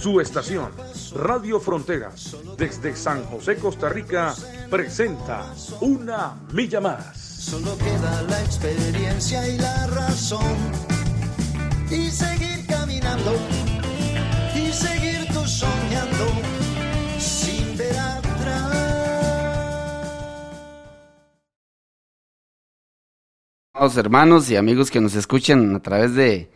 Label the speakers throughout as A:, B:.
A: Su estación, Radio Fronteras, desde San José, Costa Rica, presenta Una Milla Más.
B: Solo queda la experiencia y la razón. Y seguir caminando, y seguir tú soñando, sin ver atrás.
C: hermanos y amigos que nos escuchan a través de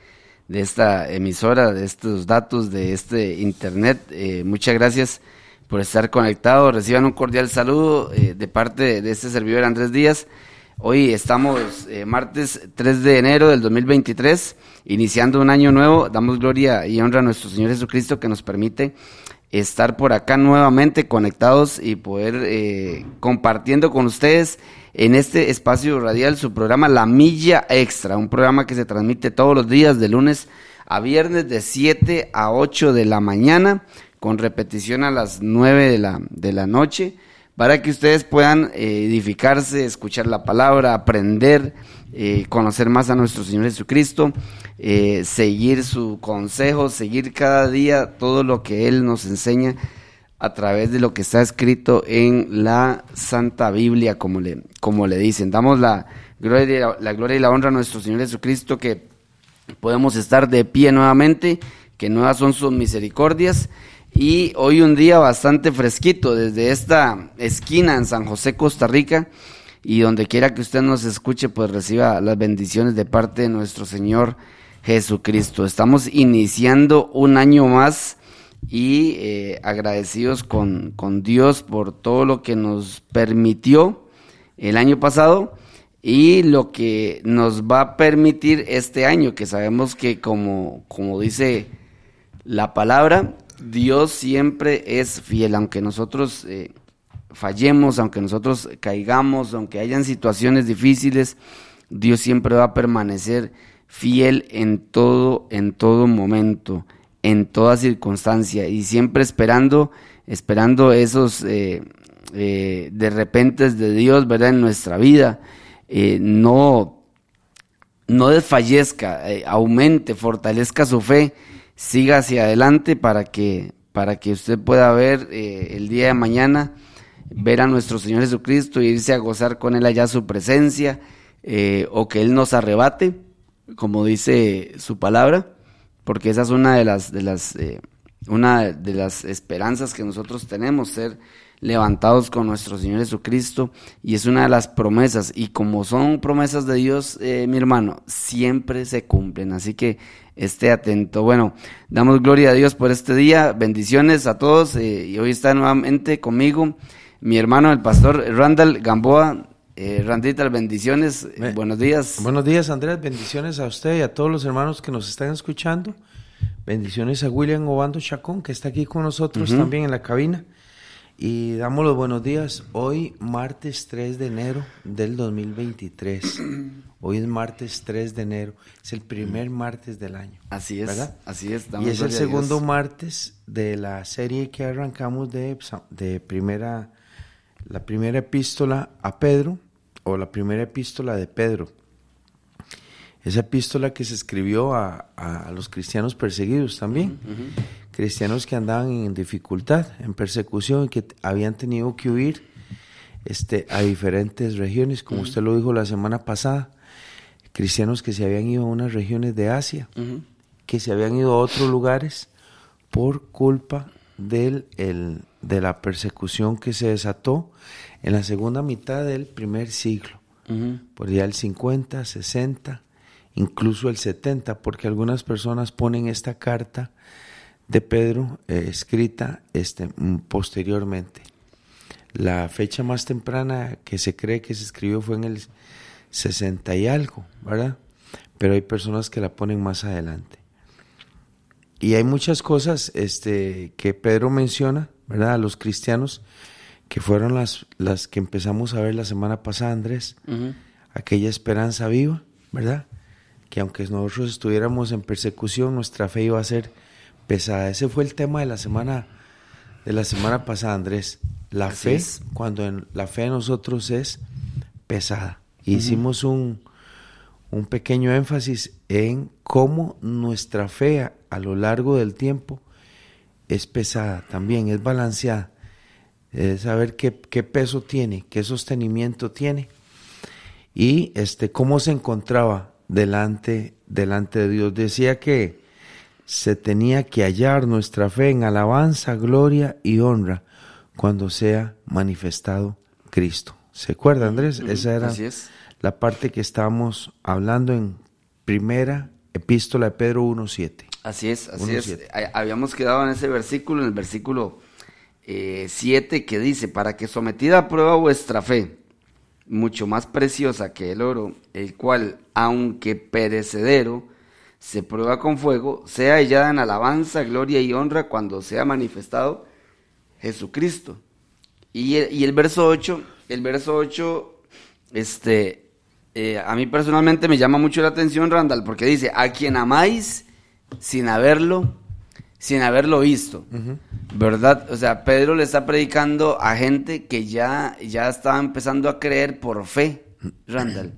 C: de esta emisora, de estos datos, de este internet. Eh, muchas gracias por estar conectados. Reciban un cordial saludo eh, de parte de este servidor Andrés Díaz. Hoy estamos eh, martes 3 de enero del 2023, iniciando un año nuevo. Damos gloria y honra a nuestro Señor Jesucristo que nos permite estar por acá nuevamente conectados y poder compartiendo con ustedes en este espacio radial su programa La Milla Extra, un programa que se transmite todos los días de lunes a viernes de 7 a 8 de la mañana, con repetición a las 9 de la, de la noche, para que ustedes puedan eh, edificarse, escuchar la palabra, aprender, eh, conocer más a nuestro Señor Jesucristo, eh, seguir su consejo, seguir cada día todo lo que Él nos enseña a través de lo que está escrito en la Santa Biblia, como le, como le dicen. Damos la gloria, la gloria y la honra a nuestro Señor Jesucristo, que podemos estar de pie nuevamente, que nuevas son sus misericordias. Y hoy un día bastante fresquito desde esta esquina en San José, Costa Rica. Y donde quiera que usted nos escuche, pues reciba las bendiciones de parte de nuestro Señor Jesucristo. Estamos iniciando un año más y eh, agradecidos con, con, Dios por todo lo que nos permitió el año pasado y lo que nos va a permitir este año, que sabemos que como, como dice la palabra, Dios siempre es fiel, aunque nosotros eh, fallemos, aunque nosotros caigamos, aunque hayan situaciones difíciles, Dios siempre va a permanecer fiel en todo, en todo momento en toda circunstancia y siempre esperando, esperando esos eh, eh, de repente de Dios, ¿verdad? En nuestra vida. Eh, no, no desfallezca, aumente, fortalezca su fe, siga hacia adelante para que, para que usted pueda ver el día de mañana, ver a nuestro Señor Jesucristo y irse a gozar con Él allá su presencia, o que Él nos arrebate, como dice su palabra porque esa es una de las, de las, eh, una de las esperanzas que nosotros tenemos, ser levantados con nuestro Señor Jesucristo, y es una de las promesas, y como son promesas de Dios, eh, mi hermano, siempre se cumplen, así que esté atento. Bueno, damos gloria a Dios por este día, bendiciones a todos, eh, y hoy está nuevamente conmigo mi hermano, el pastor Randall Gamboa, eh, Randita, bendiciones, buenos días.
D: Buenos días, Andrés, bendiciones a usted y a todos los hermanos que nos están escuchando. Bendiciones a William Obando Chacón, que está aquí con nosotros también en la cabina. Y damos los buenos días. Hoy, martes 3 de enero del 2023. Hoy es martes 3 de enero. Es el primer martes del año.
C: Así es. ¿verdad? Así es.
D: Y es el segundo martes de la serie que arrancamos de, de primera, la primera epístola a Pedro o la primera epístola de Pedro. Esa epístola que se escribió a, los cristianos perseguidos también, cristianos que andaban en dificultad, en persecución y que habían tenido que huir este, a diferentes regiones, como usted lo dijo la semana pasada, cristianos que se habían ido a unas regiones de Asia, que se habían ido a otros lugares por culpa del, el, de la persecución que se desató en la segunda mitad del primer siglo, por ya el 50, 60, incluso el 70, porque algunas personas ponen esta carta de Pedro eh, escrita este, mm, posteriormente. La fecha más temprana que se cree que se escribió fue en el 60 y algo, ¿verdad? Pero hay personas que la ponen más adelante. Y hay muchas cosas este, que Pedro menciona, ¿verdad? A los cristianos que fueron las, las que empezamos a ver la semana pasada, Andrés, aquella esperanza viva, ¿verdad? Que aunque nosotros estuviéramos en persecución, nuestra fe iba a ser pesada. Ese fue el tema de la semana, de la semana pasada, Andrés. La fe, cuando en, la fe de nosotros es pesada. Hicimos un, un pequeño énfasis en cómo nuestra fe a lo largo del tiempo es pesada también, es balanceada. Es saber qué, qué, peso tiene, qué sostenimiento tiene y este, cómo se encontraba delante, delante de Dios. Decía que se tenía que hallar nuestra fe en alabanza, gloria y honra cuando sea manifestado Cristo. ¿Se acuerda, Andrés? Esa era la parte que estábamos hablando en primera epístola de Pedro 1.7.
C: Así es, así es. Habíamos quedado en ese versículo, en el versículo 7, eh, que dice, para que sometida a prueba vuestra fe, mucho más preciosa que el oro, el cual, aunque perecedero, se prueba con fuego, sea hallada en alabanza, gloria y honra cuando sea manifestado Jesucristo. Y el, y el verso 8, el verso 8, este, eh, a mí personalmente me llama mucho la atención, Randall, porque dice, a quien amáis sin haberlo, sin haberlo visto, ¿verdad? O sea, Pedro le está predicando a gente que ya, ya estaba empezando a creer por fe, Randall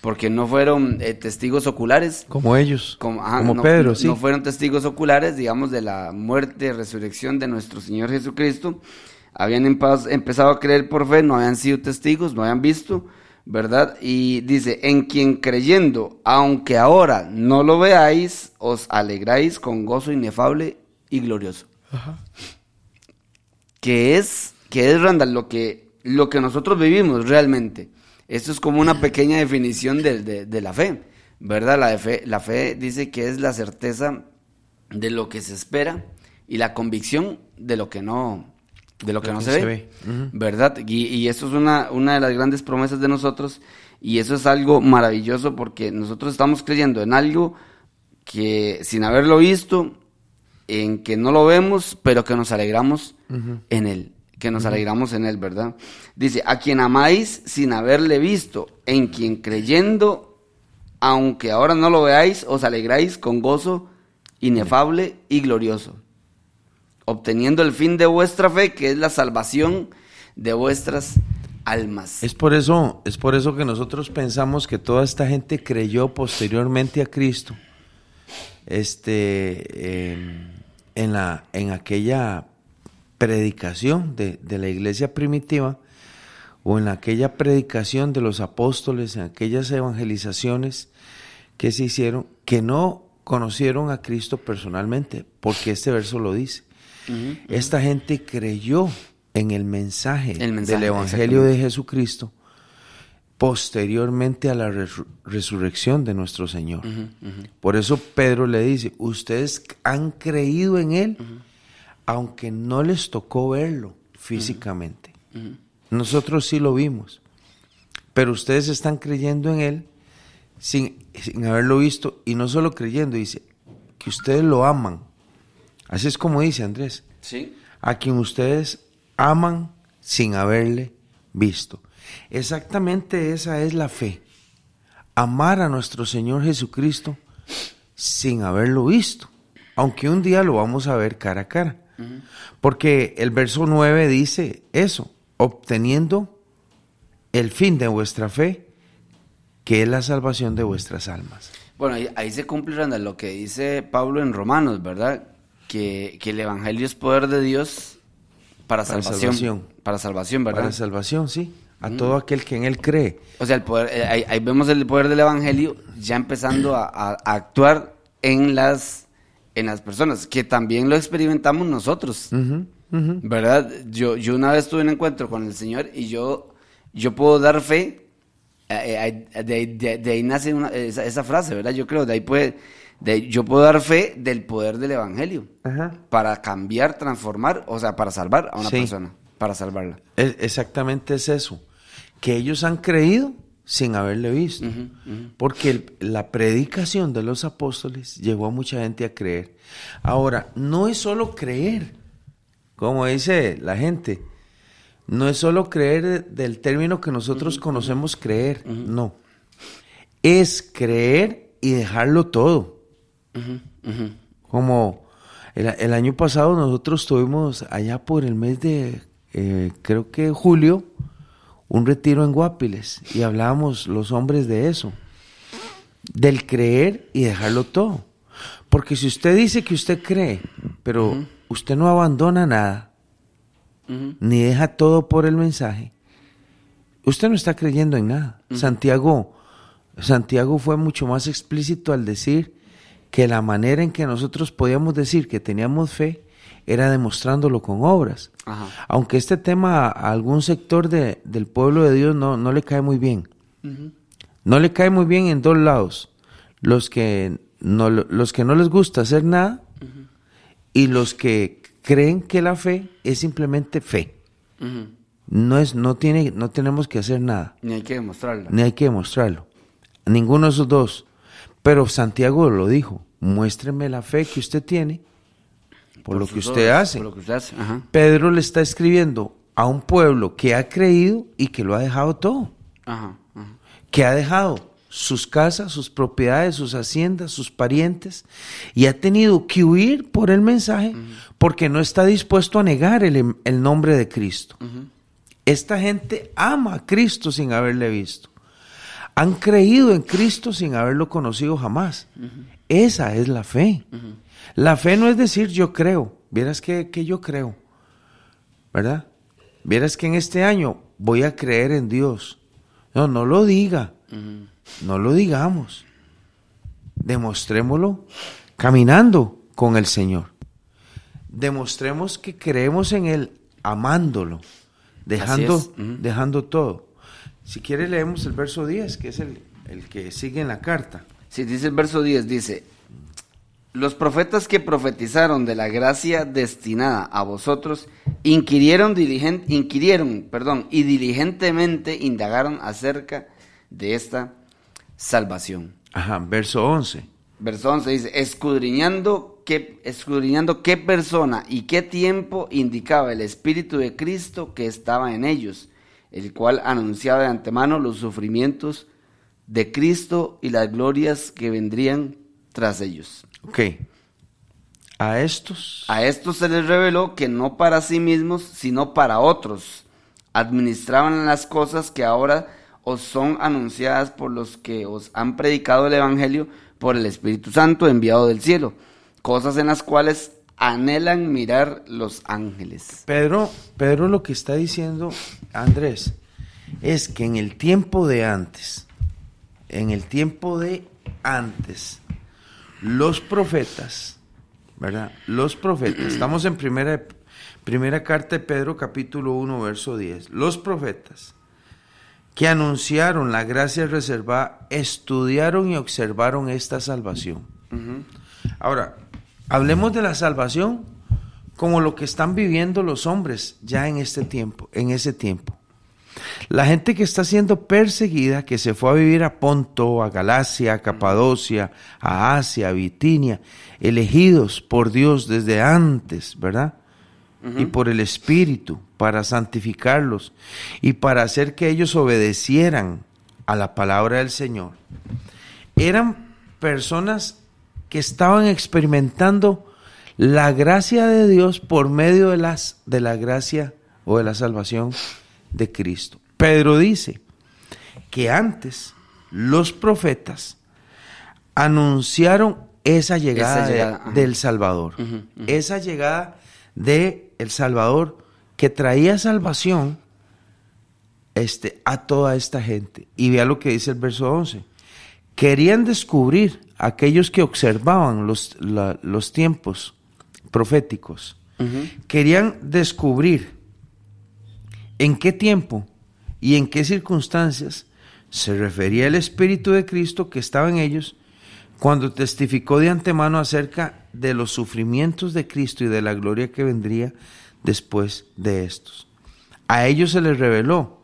C: porque no fueron eh, testigos oculares.
D: Como ellos. Como, Pedro, sí.
C: No fueron testigos oculares, digamos, de la muerte y resurrección de nuestro Señor Jesucristo. Habían empezado a creer por fe, no habían sido testigos, no habían visto, ¿verdad? Y dice, en quien creyendo, aunque ahora no lo veáis, os alegráis con gozo inefable y glorioso. Ajá. Que es, que es, Randall, lo que, lo que nosotros vivimos realmente esto es como una pequeña definición de, la fe, ¿verdad? La, fe, la fe dice que es la certeza de lo que se espera y la convicción de lo que no, de lo que no se, ve, ¿verdad? Y, y, eso es una, una de las grandes promesas de nosotros y eso es algo maravilloso porque nosotros estamos creyendo en algo que sin haberlo visto, en que no lo vemos, pero que nos alegramos en él que nos alegramos en él, ¿verdad? Dice, a quien amáis sin haberle visto, en quien creyendo, aunque ahora no lo veáis, os alegráis con gozo inefable y glorioso, obteniendo el fin de vuestra fe, que es la salvación de vuestras almas.
D: Es por eso, es por eso que nosotros pensamos que toda esta gente creyó posteriormente a Cristo. Este en la en aquella predicación de, la iglesia primitiva o en aquella predicación de los apóstoles, en aquellas evangelizaciones que se hicieron, que no conocieron a Cristo personalmente, porque este verso lo dice. Esta gente creyó en el mensaje, del Evangelio de Jesucristo posteriormente a la resurrección de nuestro Señor. Por eso Pedro le dice, ustedes han creído en Él aunque no les tocó verlo físicamente. Nosotros sí lo vimos, pero ustedes están creyendo en Él sin, sin haberlo visto y no solo creyendo, dice que ustedes lo aman. Así es como dice Andrés.
C: Sí.
D: A quien ustedes aman sin haberle visto. Exactamente esa es la fe. Amar a nuestro Señor Jesucristo sin haberlo visto, aunque un día lo vamos a ver cara a cara. Porque el verso 9 dice eso, obteniendo el fin de vuestra fe, que es la salvación de vuestras almas.
C: Bueno, ahí, se cumple lo que dice Pablo en Romanos, ¿verdad? Que, el Evangelio es poder de Dios para, salvación, Para salvación, ¿verdad?
D: Para salvación, sí. A todo aquel que en él cree.
C: O sea, el poder, eh, ahí, vemos el poder del Evangelio ya empezando a actuar en las en las personas, que también lo experimentamos nosotros, ¿verdad? Yo, yo una vez tuve un encuentro con el Señor y yo, yo puedo dar fe, eh, eh, de, ahí nace esa, frase, ¿verdad? Yo creo, de ahí puede, de, yo puedo dar fe del poder del Evangelio para cambiar, transformar, o sea, para salvar a una persona, para salvarla.
D: exactamente es eso, que ellos han creído sin haberle visto. Porque la predicación de los apóstoles llevó a mucha gente a creer. Ahora, no es solo creer, como dice la gente, No es solo creer del término que nosotros conocemos creer, no. Es creer y dejarlo todo. Como el, año pasado nosotros tuvimos allá por el mes de, eh, creo que julio, un retiro en Guapiles y hablábamos los hombres de eso, del creer y dejarlo todo. Porque si usted dice que usted cree, pero usted no abandona nada, ni deja todo por el mensaje, usted no está creyendo en nada. Santiago, Santiago fue mucho más explícito al decir que la manera en que nosotros podíamos decir que teníamos fe era demostrándolo con obras. Aunque este tema a algún sector de, del pueblo de Dios no, no le cae muy bien. No le cae muy bien en dos lados. Los que no, los que no les gusta hacer nada y los que creen que la fe es simplemente fe. No es, no tiene, no tenemos que hacer nada.
C: Ni hay que demostrarlo.
D: Ni hay que demostrarlo. Ninguno de esos dos. Pero Santiago lo dijo, muéstreme la fe que usted tiene por, lo, que usted hace. Pedro le está escribiendo a un pueblo que ha creído y que lo ha dejado todo. Que ha dejado sus casas, sus propiedades, sus haciendas, sus parientes, y ha tenido que huir por el mensaje porque no está dispuesto a negar el, nombre de Cristo. Esta gente ama a Cristo sin haberle visto han creído en Cristo sin haberlo conocido jamás. Esa es la fe. La fe no es decir yo creo, vieras que, yo creo, ¿verdad? Vieras que en este año voy a creer en Dios. No, no lo diga, no lo digamos. Demostrémoslo caminando con el Señor. Demostremos que creemos en Él amándolo, dejando, dejando todo. Si quiere leemos el verso 10, que es el, que sigue en la carta.
C: Sí, dice el verso 10, dice, los profetas que profetizaron de la gracia destinada a vosotros inquirieron, inquirieron perdón, y diligentemente indagaron acerca de esta salvación.
D: Ajá, verso 11.
C: Verso 11 dice, escudriñando qué, escudriñando qué persona y qué tiempo indicaba el Espíritu de Cristo que estaba en ellos el cual anunciaba de antemano los sufrimientos de Cristo y las glorias que vendrían tras ellos.
D: Ok. A estos.
C: A estos se les reveló que no para sí mismos, sino para otros, administraban las cosas que ahora os son anunciadas por los que os han predicado el Evangelio por el Espíritu Santo enviado del cielo, cosas en las cuales anhelan mirar los ángeles.
D: Pedro, Pedro lo que está diciendo, Andrés, es que en el tiempo de antes, en el tiempo de antes, los profetas, ¿verdad? Los profetas, estamos en primera, primera carta de Pedro capítulo 1, verso 10, los profetas que anunciaron la gracia reservada, estudiaron y observaron esta salvación. Ahora, Hablemos de la salvación como lo que están viviendo los hombres ya en este tiempo, en ese tiempo. La gente que está siendo perseguida, que se fue a vivir a Ponto, a Galacia, a Capadocia, a Asia, a Bitinia, elegidos por Dios desde antes, ¿verdad? Y por el Espíritu para santificarlos y para hacer que ellos obedecieran a la palabra del Señor. Eran personas que estaban experimentando la gracia de Dios por medio de, las, de la gracia o de la salvación de Cristo. Pedro dice que antes los profetas anunciaron esa llegada, del Salvador, esa llegada de el Salvador que traía salvación este, a toda esta gente. Y vea lo que dice el verso 11. Querían descubrir aquellos que observaban los, los tiempos proféticos, querían descubrir en qué tiempo y en qué circunstancias se refería el Espíritu de Cristo que estaba en ellos cuando testificó de antemano acerca de los sufrimientos de Cristo y de la gloria que vendría después de estos. A ellos se les reveló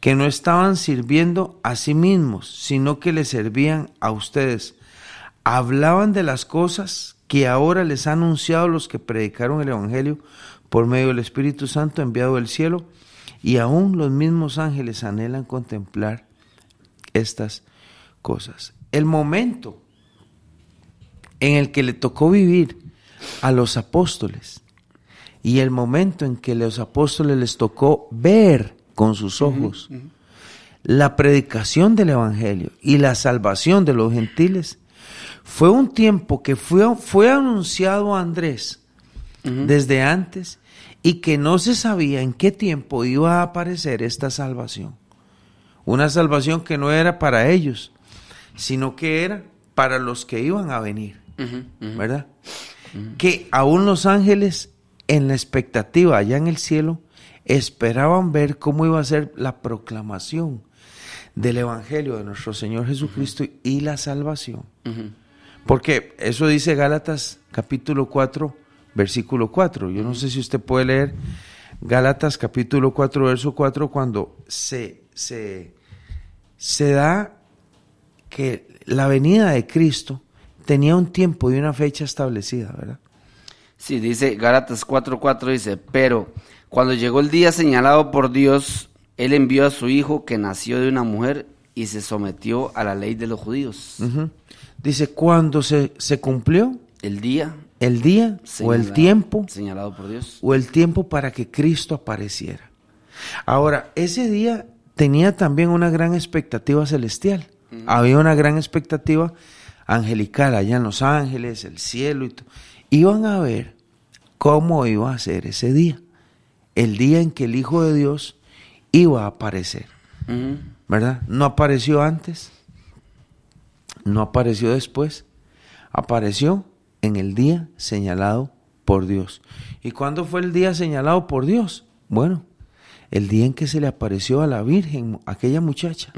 D: que no estaban sirviendo a sí mismos, sino que les servían a ustedes hablaban de las cosas que ahora les han anunciado los que predicaron el Evangelio por medio del Espíritu Santo enviado del cielo Y aún los mismos ángeles anhelan contemplar estas cosas. El momento en el que le tocó vivir a los apóstoles y el momento en que los apóstoles les tocó ver con sus ojos la predicación del Evangelio y la salvación de los gentiles, fue un tiempo que fue, fue anunciado a Andrés desde antes y que no se sabía en qué tiempo iba a aparecer esta salvación. Una salvación que no era para ellos, sino que era para los que iban a venir, ¿verdad? Que aún los ángeles en la expectativa allá en el cielo esperaban ver cómo iba a ser la proclamación del Evangelio de nuestro Señor Jesucristo y la salvación. Porque eso dice Gálatas capítulo 4, versículo 4. Yo no sé si usted puede leer Gálatas capítulo 4, verso 4, cuando se, se, se da que la venida de Cristo tenía un tiempo y una fecha establecida, ¿verdad?
C: Sí, dice Gálatas 4:4 dice, pero cuando llegó el día señalado por Dios, Él envió a su hijo que nació de una mujer y se sometió a la ley de los judíos.
D: Dice, cuando se, se cumplió
C: El día
D: el día o el tiempo
C: señalado por Dios.
D: o el tiempo para que Cristo apareciera. Ahora, ese día tenía también una gran expectativa celestial. Había una gran expectativa angelical allá en Los Ángeles, el cielo y todo. Iban a ver cómo iba a ser ese día. El día en que el Hijo de Dios iba a aparecer. ¿Verdad? No apareció antes, no apareció después, apareció en el día señalado por Dios. ¿Y cuándo fue el día señalado por Dios? Bueno, el día en que se le apareció a la Virgen, aquella muchacha,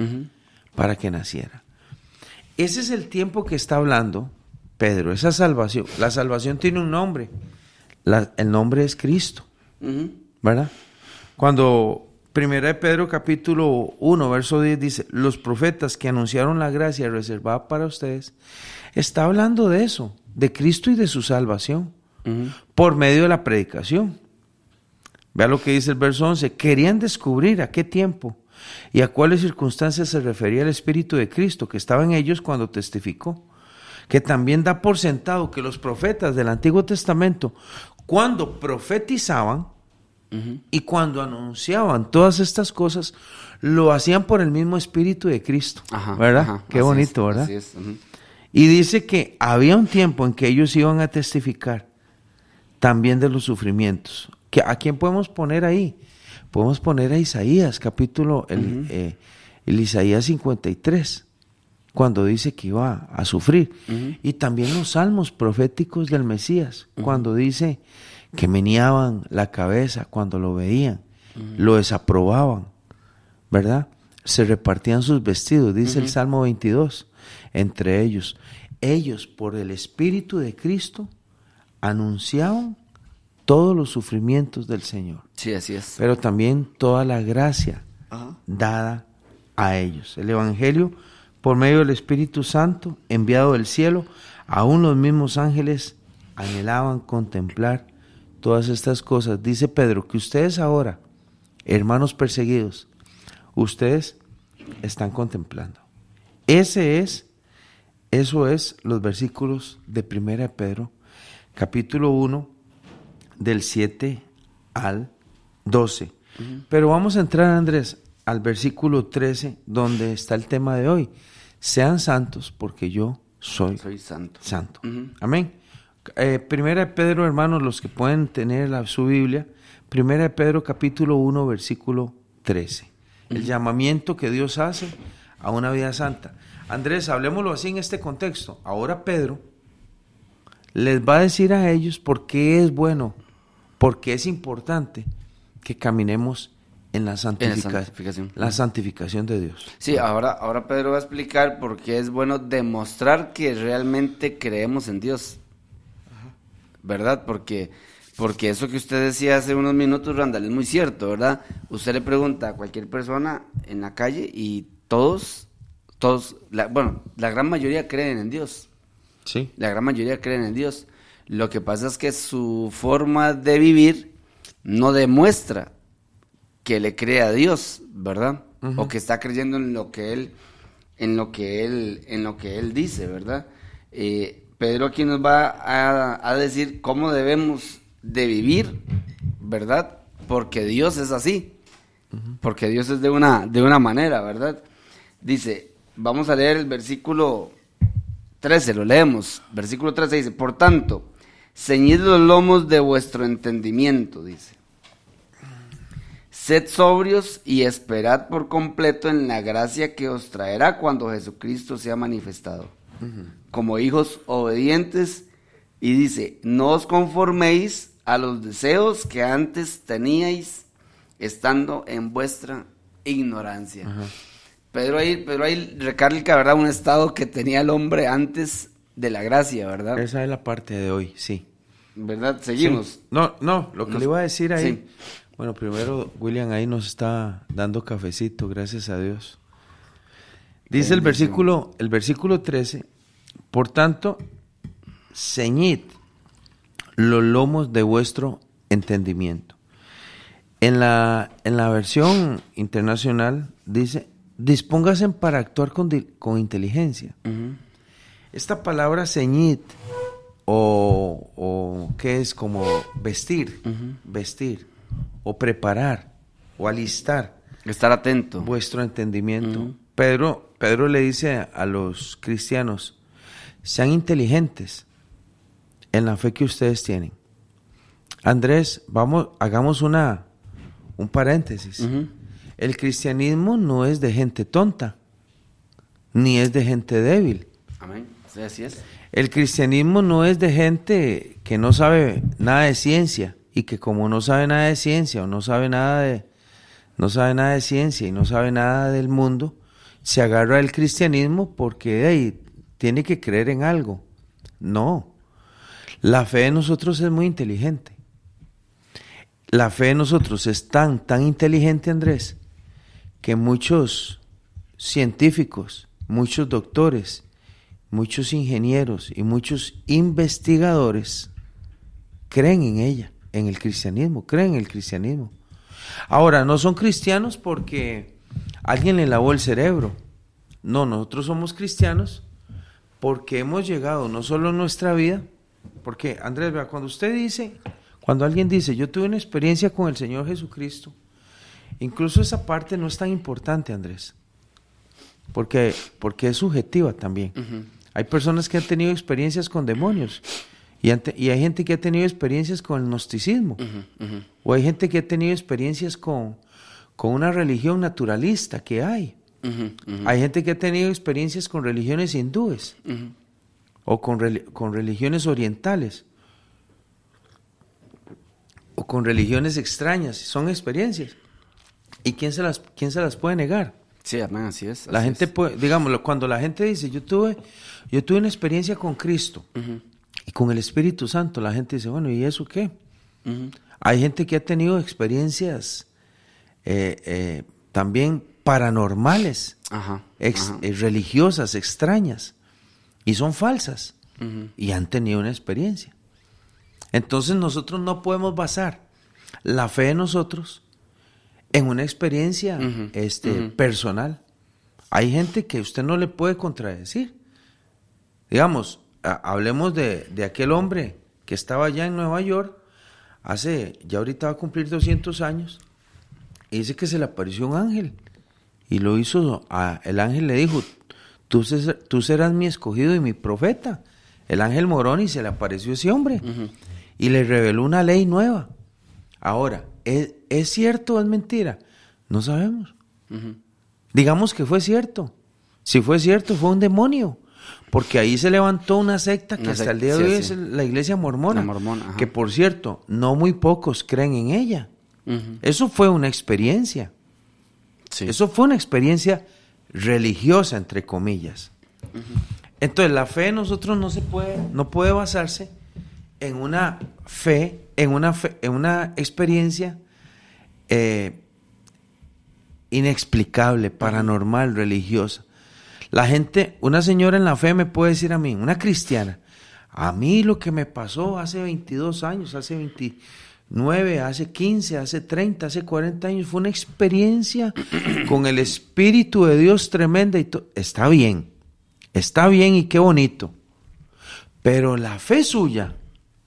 D: para que naciera. Ese es el tiempo que está hablando Pedro, esa salvación. La salvación tiene un nombre, La- el nombre es Cristo. ¿verdad? Cuando Primera de Pedro capítulo 1, verso 10 dice, los profetas que anunciaron la gracia reservada para ustedes, está hablando de eso, de Cristo y de su salvación, por medio de la predicación. Vea lo que dice el verso 11, querían descubrir a qué tiempo y a cuáles circunstancias se refería el Espíritu de Cristo que estaba en ellos cuando testificó, que también da por sentado que los profetas del Antiguo Testamento, cuando profetizaban, Y cuando anunciaban todas estas cosas, lo hacían por el mismo Espíritu de Cristo.
C: Ajá,
D: ¿Verdad?
C: ajá,
D: Qué bonito,
C: es,
D: ¿verdad?
C: así es.
D: Y dice que había un tiempo en que ellos iban a testificar también de los sufrimientos. ¿Que ¿A quién podemos poner ahí? Podemos poner a Isaías, capítulo, el, eh, el Isaías 53, cuando dice que iba a sufrir. Y también los salmos proféticos del Mesías, cuando dice que meneaban la cabeza cuando lo veían, lo desaprobaban, ¿verdad? Se repartían sus vestidos, dice el Salmo 22, entre ellos. Ellos, por el Espíritu de Cristo, anunciaban todos los sufrimientos del Señor,
C: Sí, así es.
D: pero también toda la gracia dada a ellos. El Evangelio, por medio del Espíritu Santo, enviado del cielo, aún los mismos ángeles anhelaban contemplar todas estas cosas. Dice Pedro que ustedes ahora, hermanos perseguidos, ustedes están contemplando. Ese es, eso es los versículos de Primera de Pedro, capítulo 1, del 7 al 12. Pero vamos a entrar, Andrés, al versículo 13, donde está el tema de hoy. Sean santos porque yo soy,
C: Soy santo.
D: santo. Amén. Eh, primera de Pedro, hermanos, los que pueden tener la, su Biblia, Primera de Pedro capítulo 1, versículo 13. El llamamiento que Dios hace a una vida santa. Andrés, hablemoslo así en este contexto. Ahora Pedro les va a decir a ellos por qué es bueno, por qué es importante que caminemos en la, santifica-
C: santificación.
D: la santificación de Dios.
C: Sí, ahora, ahora Pedro va a explicar por qué es bueno demostrar que realmente creemos en Dios. ¿Verdad? Porque, porque eso que usted decía hace unos minutos, Randall, es muy cierto, ¿verdad? Usted le pregunta a cualquier persona en la calle y todos, todos, la- bueno, la gran mayoría creen en Dios.
D: Sí.
C: La gran mayoría creen en Dios. Lo que pasa es que su forma de vivir no demuestra que le cree a Dios, ¿verdad? O que está creyendo en lo que él, en lo que él, en lo que él dice, ¿verdad? Eh, Pedro aquí nos va a, decir cómo debemos de vivir, ¿verdad? Porque Dios es así, porque Dios es de una, de una manera, ¿verdad? Dice, vamos a leer el versículo 13, lo leemos. Versículo 13 dice, por tanto, ceñid los lomos de vuestro entendimiento, dice. Sed sobrios y esperad por completo en la gracia que os traerá cuando Jesucristo sea manifestado. Como hijos obedientes, y dice, no os conforméis a los deseos que antes teníais estando en vuestra ignorancia. Pedro ahí, Pedro ahí recalca, ¿verdad? Un estado que tenía el hombre antes de la gracia, ¿verdad?
D: Esa es la parte de hoy, sí.
C: ¿Verdad? Seguimos.
D: Sí. No, no, lo que
C: Nos-
D: le iba a decir ahí.
C: sí.
D: Bueno, primero William ahí nos está dando cafecito, gracias a Dios. Dice el versículo, el versículo 13, por tanto, ceñid los lomos de vuestro entendimiento. En la, en la versión internacional dice, dispóngase para actuar con, con inteligencia. Esta palabra ceñid o, o que es como vestir, vestir o preparar o alistar
C: Estar atento.
D: vuestro entendimiento. Pedro, Pedro le dice a los cristianos, sean inteligentes en la fe que ustedes tienen. Andrés, vamos, hagamos una un paréntesis. El cristianismo no es de gente tonta, ni es de gente débil.
C: Amén. Sí, así es.
D: El cristianismo no es de gente que no sabe nada de ciencia y que como no sabe nada de ciencia o no sabe nada de no sabe nada de ciencia y no sabe nada del mundo, se agarra al cristianismo porque hey, tiene que creer en algo. No. La fe de nosotros es muy inteligente. La fe de nosotros es tan tan inteligente, Andrés, que muchos científicos, muchos doctores, muchos ingenieros y muchos investigadores creen en ella, en el cristianismo, creen en el cristianismo. Ahora, no son cristianos porque alguien le lavó el cerebro. No, nosotros somos cristianos porque hemos llegado no solo en nuestra vida, porque Andrés, vea, cuando usted dice, cuando alguien dice, yo tuve una experiencia con el Señor Jesucristo, incluso esa parte no es tan importante, Andrés, porque, porque es subjetiva también. Hay personas que han tenido experiencias con demonios y hay gente que ha tenido experiencias con el gnosticismo o hay gente que ha tenido experiencias con, con una religión naturalista que hay. Hay gente que ha tenido experiencias con religiones hindúes o con, con religiones orientales o con religiones extrañas. Son experiencias. ¿Y quién se las, quién se las puede negar?
C: Sí, amén, así es.
D: La gente
C: es.
D: puede, digámoslo, cuando la gente dice, yo tuve, yo tuve una experiencia con Cristo y con el Espíritu Santo, la gente dice, bueno, ¿y eso qué? Hay gente que ha tenido experiencias eh, eh, también paranormales,
C: Ajá.
D: ex-
C: ajá.
D: eh, religiosas, extrañas, y son falsas, y han tenido una experiencia. Entonces nosotros no podemos basar la fe de nosotros en una experiencia este, personal. Hay gente que usted no le puede contradecir. Digamos, ha- hablemos de, de aquel hombre que estaba allá en Nueva York hace, ya ahorita va a cumplir 200 años, y dice que se le apareció un ángel. Y lo hizo, a- el ángel le dijo, tú, tú serás mi escogido y mi profeta. El ángel morón y se le apareció ese hombre. Y le reveló una ley nueva. Ahora, ¿es, ¿es cierto o es mentira? No sabemos. Digamos que fue cierto. Si fue cierto, fue un demonio. Porque ahí se levantó una secta que
C: Una
D: hasta el día de hoy
C: sí.
D: es la iglesia mormona.
C: La mormona,
D: que por cierto, no muy pocos creen en ella. Eso fue una experiencia.
C: Sí.
D: Eso fue una experiencia religiosa, entre comillas. Entonces, la fe de nosotros no se puede, no puede basarse en una fe, en una fe- en una experiencia eh, inexplicable, paranormal, religiosa. La gente, una señora en la fe me puede decir a mí, una cristiana, a mí lo que me pasó hace 22 años, hace 20, 9, hace 15, hace 30, hace 40 años. Fue una experiencia con el Espíritu de Dios tremenda y está bien, está bien y qué bonito. Pero la fe suya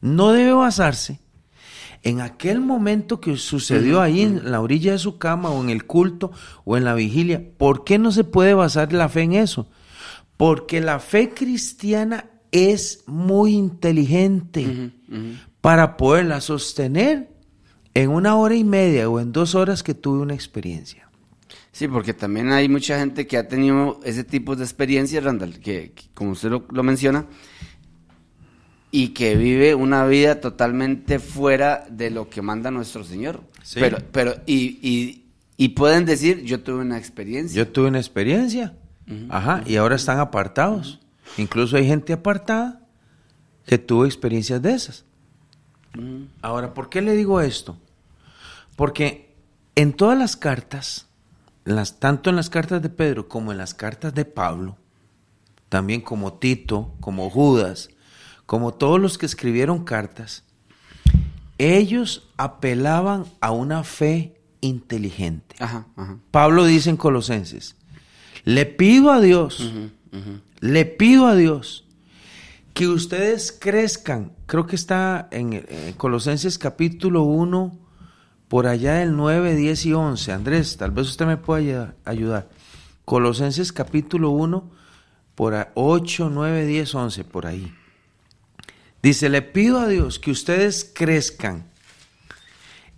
D: no debe basarse en aquel momento que sucedió ahí en la orilla de su cama o en el culto o en la vigilia. ¿Por qué no se puede basar la fe en eso? Porque la fe cristiana es muy inteligente para poderla sostener en una hora y media o en dos horas que tuve una experiencia.
C: Sí, porque también hay mucha gente que ha tenido ese tipo de experiencias, Randall, que, como usted lo, menciona, y que vive una vida totalmente fuera de lo que manda nuestro Señor. Pero, pero, y, y, pueden decir, yo tuve una experiencia.
D: Yo tuve una experiencia. Ajá, y ahora están apartados. Incluso hay gente apartada que tuvo experiencias de esas. Ahora, ¿por qué le digo esto? Porque en todas las cartas, las, tanto en las cartas de Pedro como en las cartas de Pablo, también como Tito, como Judas, como todos los que escribieron cartas, ellos apelaban a una fe inteligente. Pablo dice en Colosenses, le pido a Dios, le pido a Dios que ustedes crezcan. Creo que está en, Colosenses capítulo 1, por allá del 9, 10 y 11. Andrés, tal vez usted me pueda ayudar. Colosenses capítulo 1, por 8, 9, 10, 11, por ahí. Dice, le pido a Dios que ustedes crezcan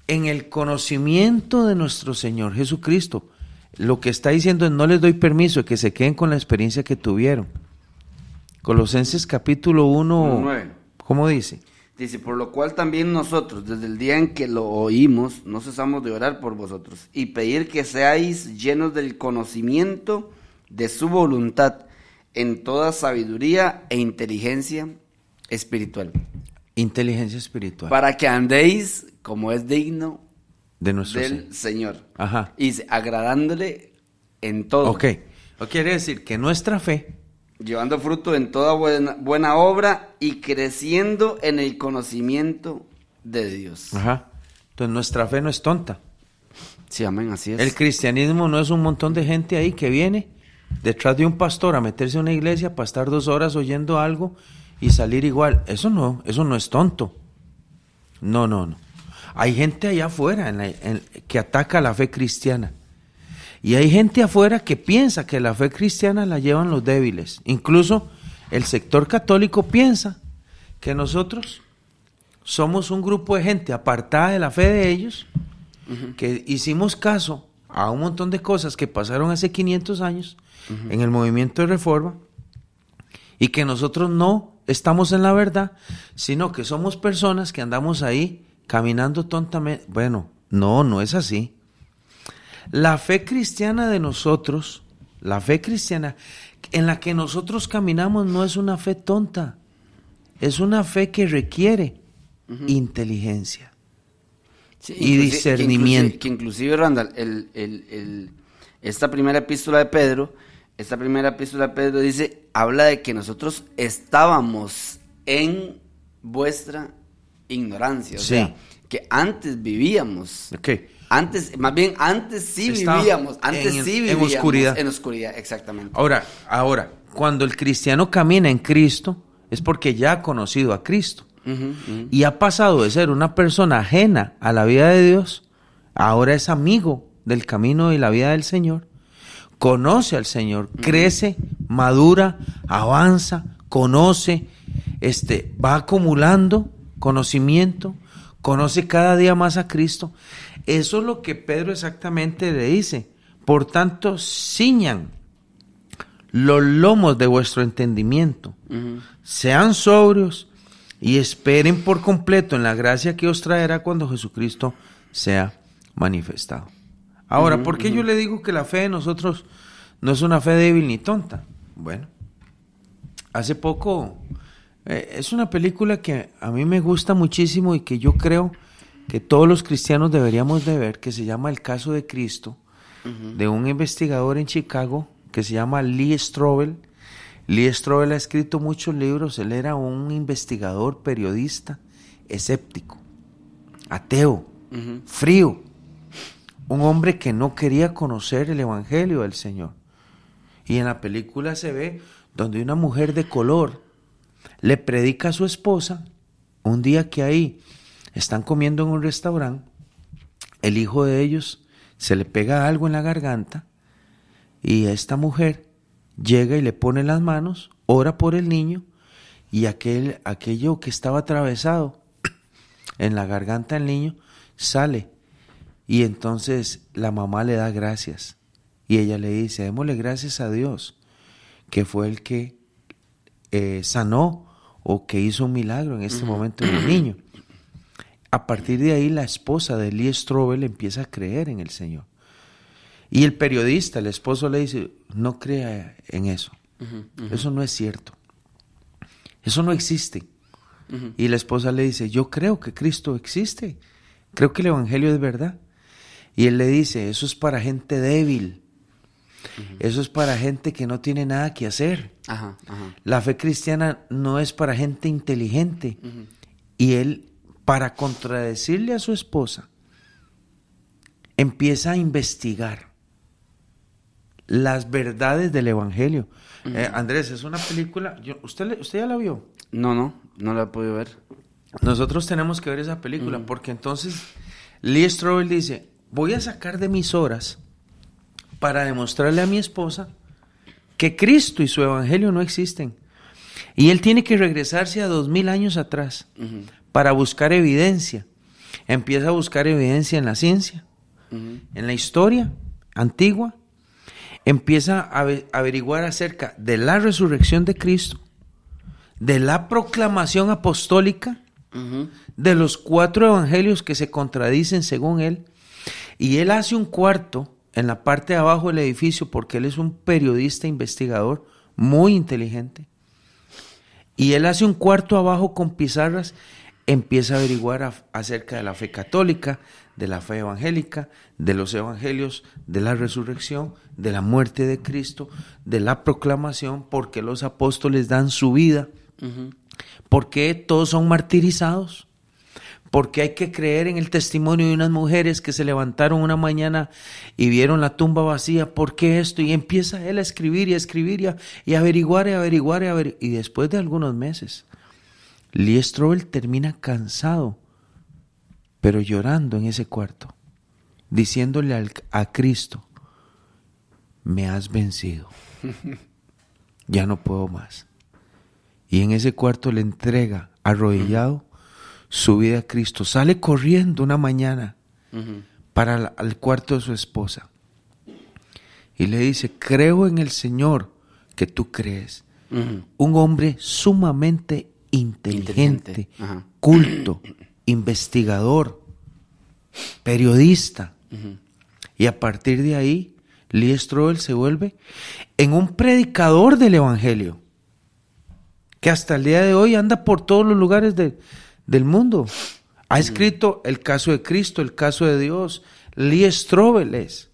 D: en el conocimiento de nuestro Señor Jesucristo lo que está diciendo es no les doy permiso de que se queden con la experiencia que tuvieron. Colosenses capítulo 1, ¿cómo dice?
C: Dice, por lo cual también nosotros, desde el día en que lo oímos, no cesamos de orar por vosotros y pedir que seáis llenos del conocimiento de su voluntad en toda sabiduría e inteligencia espiritual.
D: Inteligencia espiritual.
C: Para que andéis como es digno
D: de nuestro
C: del Señor. Ajá. Y agradándole en todo.
D: Ok. O quiere decir que nuestra fe.
C: Llevando fruto en toda buena, buena obra y creciendo en el conocimiento de Dios.
D: Ajá. Entonces nuestra fe no es tonta.
C: Sí, amén, así es.
D: El cristianismo no es un montón de gente ahí que viene detrás de un pastor a meterse en una iglesia para estar dos horas oyendo algo y salir igual. Eso no, eso no es tonto. No, no, no. Hay gente allá afuera que ataca la fe cristiana. Y hay gente afuera que piensa que la fe cristiana la llevan los débiles. Incluso el sector católico piensa que nosotros somos un grupo de gente apartada de la fe de ellos, que hicimos caso a un montón de cosas que pasaron hace 500 años en el movimiento de reforma y que nosotros no estamos en la verdad, sino que somos personas que andamos ahí caminando tontamente. Bueno, no, no es así. La fe cristiana de nosotros, la fe cristiana en la que nosotros caminamos no es una fe tonta, es una fe que requiere inteligencia y discernimiento.
C: Que inclusive, Randall, el, esta primera epístola de Pedro, esta primera epístola de Pedro dice, habla de que nosotros estábamos en vuestra ignorancia. O sea, que antes vivíamos. Antes, más bien, antes sí vivíamos. Antes sí vivíamos.
D: En oscuridad.
C: En oscuridad, exactamente.
D: Ahora, ahora, cuando el cristiano camina en Cristo, es porque ya ha conocido a Cristo. Y ha pasado de ser una persona ajena a la vida de Dios, ahora es amigo del camino y la vida del Señor. Conoce al Señor, crece, madura, avanza, conoce, este, va acumulando conocimiento, conoce cada día más a Cristo. Eso es lo que Pedro exactamente le dice. Por tanto, ciñan los lomos de vuestro entendimiento, sean sobrios y esperen por completo en la gracia que os traerá cuando Jesucristo sea manifestado. Ahora, ¿por qué yo le digo que la fe de nosotros no es una fe débil ni tonta? Bueno, hace poco eh, es una película que a mí me gusta muchísimo y que yo creo que todos los cristianos deberíamos de ver, que se llama El caso de Cristo, de un investigador en Chicago que se llama Lee Strobel. Lee Strobel ha escrito muchos libros, él era un investigador, periodista, escéptico. ateo, frío, un hombre que no quería conocer el Evangelio del Señor. Y en la película se ve donde una mujer de color le predica a su esposa un día que ahí están comiendo en un restaurante, el hijo de ellos se le pega algo en la garganta y esta mujer llega y le pone las manos, ora por el niño y aquel, aquello que estaba atravesado en la garganta del niño sale y entonces la mamá le da gracias y ella le dice, démosle gracias a Dios, que fue el que eh, sanó o que hizo un milagro en este momento en el niño. A partir de ahí la esposa de Lee Strobel empieza a creer en el Señor. Y el periodista, el esposo le dice, no crea en eso. Eso no es cierto. Eso no existe. Y la esposa le dice, yo creo que Cristo existe. Creo que el Evangelio es verdad. Y él le dice, eso es para gente débil. Eso es para gente que no tiene nada que hacer. La fe cristiana no es para gente inteligente. Y él, para contradecirle a su esposa, empieza a investigar las verdades del Evangelio. Eh, Andrés, es una película, ¿usted, ¿usted ya la vio?
C: No, no, no la he podido ver.
D: Nosotros tenemos que ver esa película, porque entonces Lee Strobel dice, voy a sacar de mis horas para demostrarle a mi esposa que Cristo y su Evangelio no existen. Y él tiene que regresarse a dos mil años atrás para buscar evidencia. Empieza a buscar evidencia en la ciencia, en la historia antigua. Empieza a averiguar acerca de la resurrección de Cristo, de la proclamación apostólica, de los cuatro evangelios que se contradicen según él. Y él hace un cuarto en la parte de abajo del edificio porque él es un periodista investigador muy inteligente. Y él hace un cuarto abajo con pizarras, empieza a averiguar acerca de la fe católica, de la fe evangélica, de los evangelios, de la resurrección, de la muerte de Cristo, de la proclamación, porque los apóstoles dan su vida, porque todos son martirizados, porque hay que creer en el testimonio de unas mujeres que se levantaron una mañana y vieron la tumba vacía, ¿por qué esto? Y empieza él a escribir y a escribir y a, averiguar y averiguar y averiguar. Y después de algunos meses, Lee Strobel termina cansado, pero llorando en ese cuarto, diciéndole a Cristo, me has vencido, ya no puedo más. Y en ese cuarto le entrega arrodillado su vida a Cristo. Sale corriendo una mañana para el, al cuarto de su esposa y le dice, creo en el Señor que tú crees. Un hombre sumamente inteligente, culto, investigador, periodista. Y a partir de ahí, Lee Strobel se vuelve en un predicador del Evangelio, que hasta el día de hoy anda por todos los lugares de, del mundo. Ha escrito el caso de Cristo, el caso de Dios. Lee Strobel es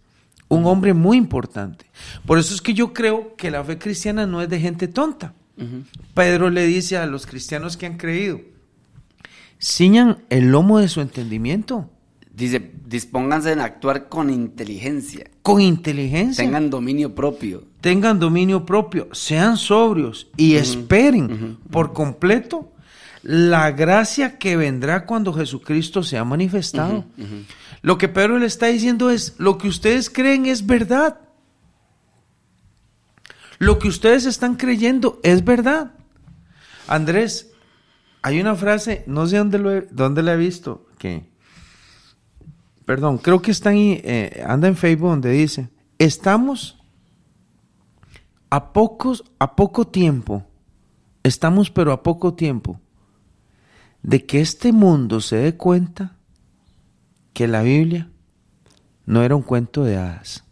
D: un hombre muy importante. Por eso es que yo creo que la fe cristiana no es de gente tonta. Pedro le dice a los cristianos que han creído, ciñan el lomo de su entendimiento.
C: Dice, dispónganse en actuar con inteligencia.
D: Con inteligencia.
C: Tengan dominio propio.
D: Tengan dominio propio, sean sobrios y esperen por completo la gracia que vendrá cuando Jesucristo se ha manifestado. Lo que Pedro le está diciendo es, lo que ustedes creen es verdad. Lo que ustedes están creyendo es verdad. Andrés, hay una frase, no sé dónde, lo dónde la he visto, que, perdón, creo que está ahí, eh, anda en Facebook donde dice, estamos a pocos, a poco tiempo, estamos pero a poco tiempo de que este mundo se dé cuenta que la Biblia no era un cuento de hadas.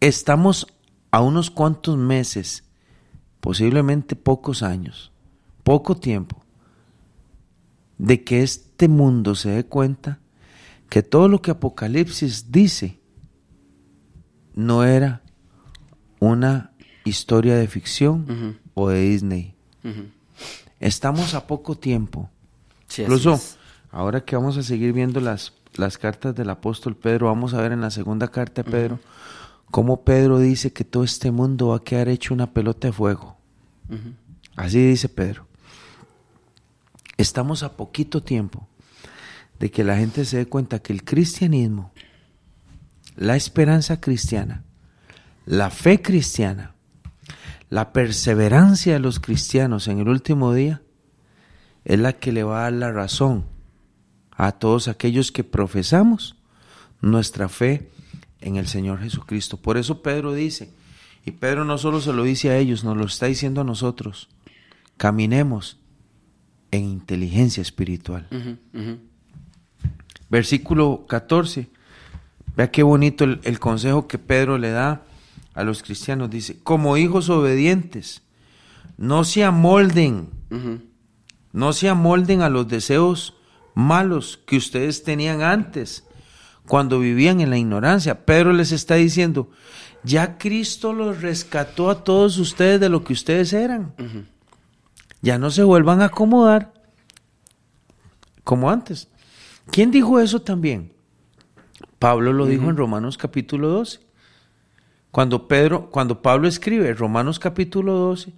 D: Estamos a unos cuantos meses, posiblemente pocos años, poco tiempo, de que este mundo se dé cuenta que todo lo que Apocalipsis dice no era una historia de ficción o de Disney. Estamos a poco tiempo. Incluso Ahora que vamos a seguir viendo las, las cartas del apóstol Pedro, vamos a ver en la segunda carta de Pedro cómo Pedro dice que todo este mundo va a quedar hecho una pelota de fuego. Así dice Pedro. Estamos a poquito tiempo de que la gente se dé cuenta que el cristianismo, la esperanza cristiana, la fe cristiana, la perseverancia de los cristianos en el último día es la que le va a dar la razón a todos aquellos que profesamos nuestra fe en el Señor Jesucristo. Por eso Pedro dice, y Pedro no solo se lo dice a ellos, nos lo está diciendo a nosotros, caminemos en inteligencia espiritual. Versículo 14, vea qué bonito el, el consejo que Pedro le da a los cristianos. Dice, como hijos obedientes, no se amolden, no se amolden a los deseos malos que ustedes tenían antes, cuando vivían en la ignorancia. Pedro les está diciendo, ya Cristo los rescató a todos ustedes de lo que ustedes eran. Ya no se vuelvan a acomodar como antes. ¿Quién dijo eso también? Pablo lo dijo en Romanos capítulo 12. Cuando Pedro, cuando Pablo escribe Romanos capítulo 12,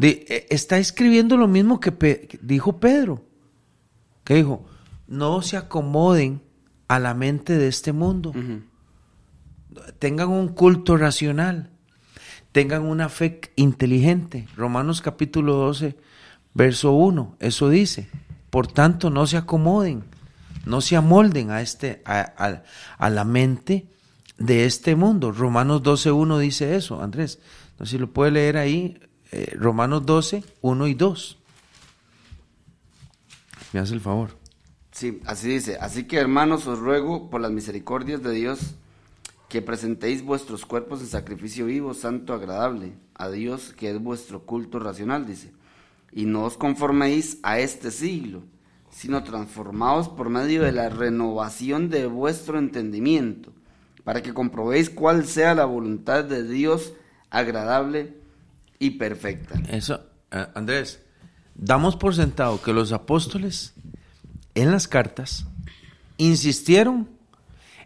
D: e, está escribiendo lo mismo que dijo Pedro. Que dijo, no se acomoden a la mente de este mundo. Tengan un culto racional. Tengan una fe inteligente. Romanos capítulo 12, verso 1, eso dice. Por tanto, no se acomoden, no se amolden a, este, a, a la mente de este mundo. Romanos 12, 1 dice eso, Andrés. No sé si lo puede leer ahí, eh, Romanos 12, 1 y 2. Me hace el favor.
C: Sí, así dice. Así que hermanos, os ruego por las misericordias de Dios que presentéis vuestros cuerpos en sacrificio vivo, santo, agradable a Dios, que es vuestro culto racional, dice. Y no os conforméis a este siglo, sino transformaos por medio de la renovación de vuestro entendimiento para que comprobéis cuál sea la voluntad de Dios agradable y perfecta.
D: Eso, eh, Andrés, damos por sentado que los apóstoles en las cartas insistieron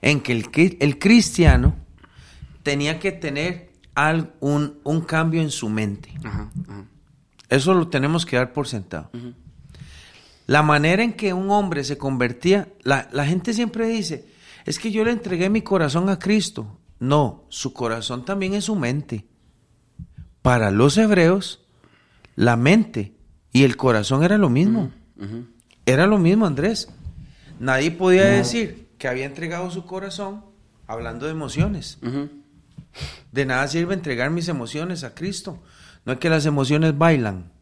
D: en que el, el cristiano tenía que tener un, un, cambio en su mente. Eso lo tenemos que dar por sentado. La manera en que un hombre se convertía, la, la gente siempre dice, es que yo le entregué mi corazón a Cristo. No, su corazón también es su mente. Para los hebreos, la mente y el corazón era lo mismo. Era lo mismo, Andrés. Nadie podía decir que había entregado su corazón hablando de emociones. De nada sirve entregar mis emociones a Cristo. No es que las emociones bailan.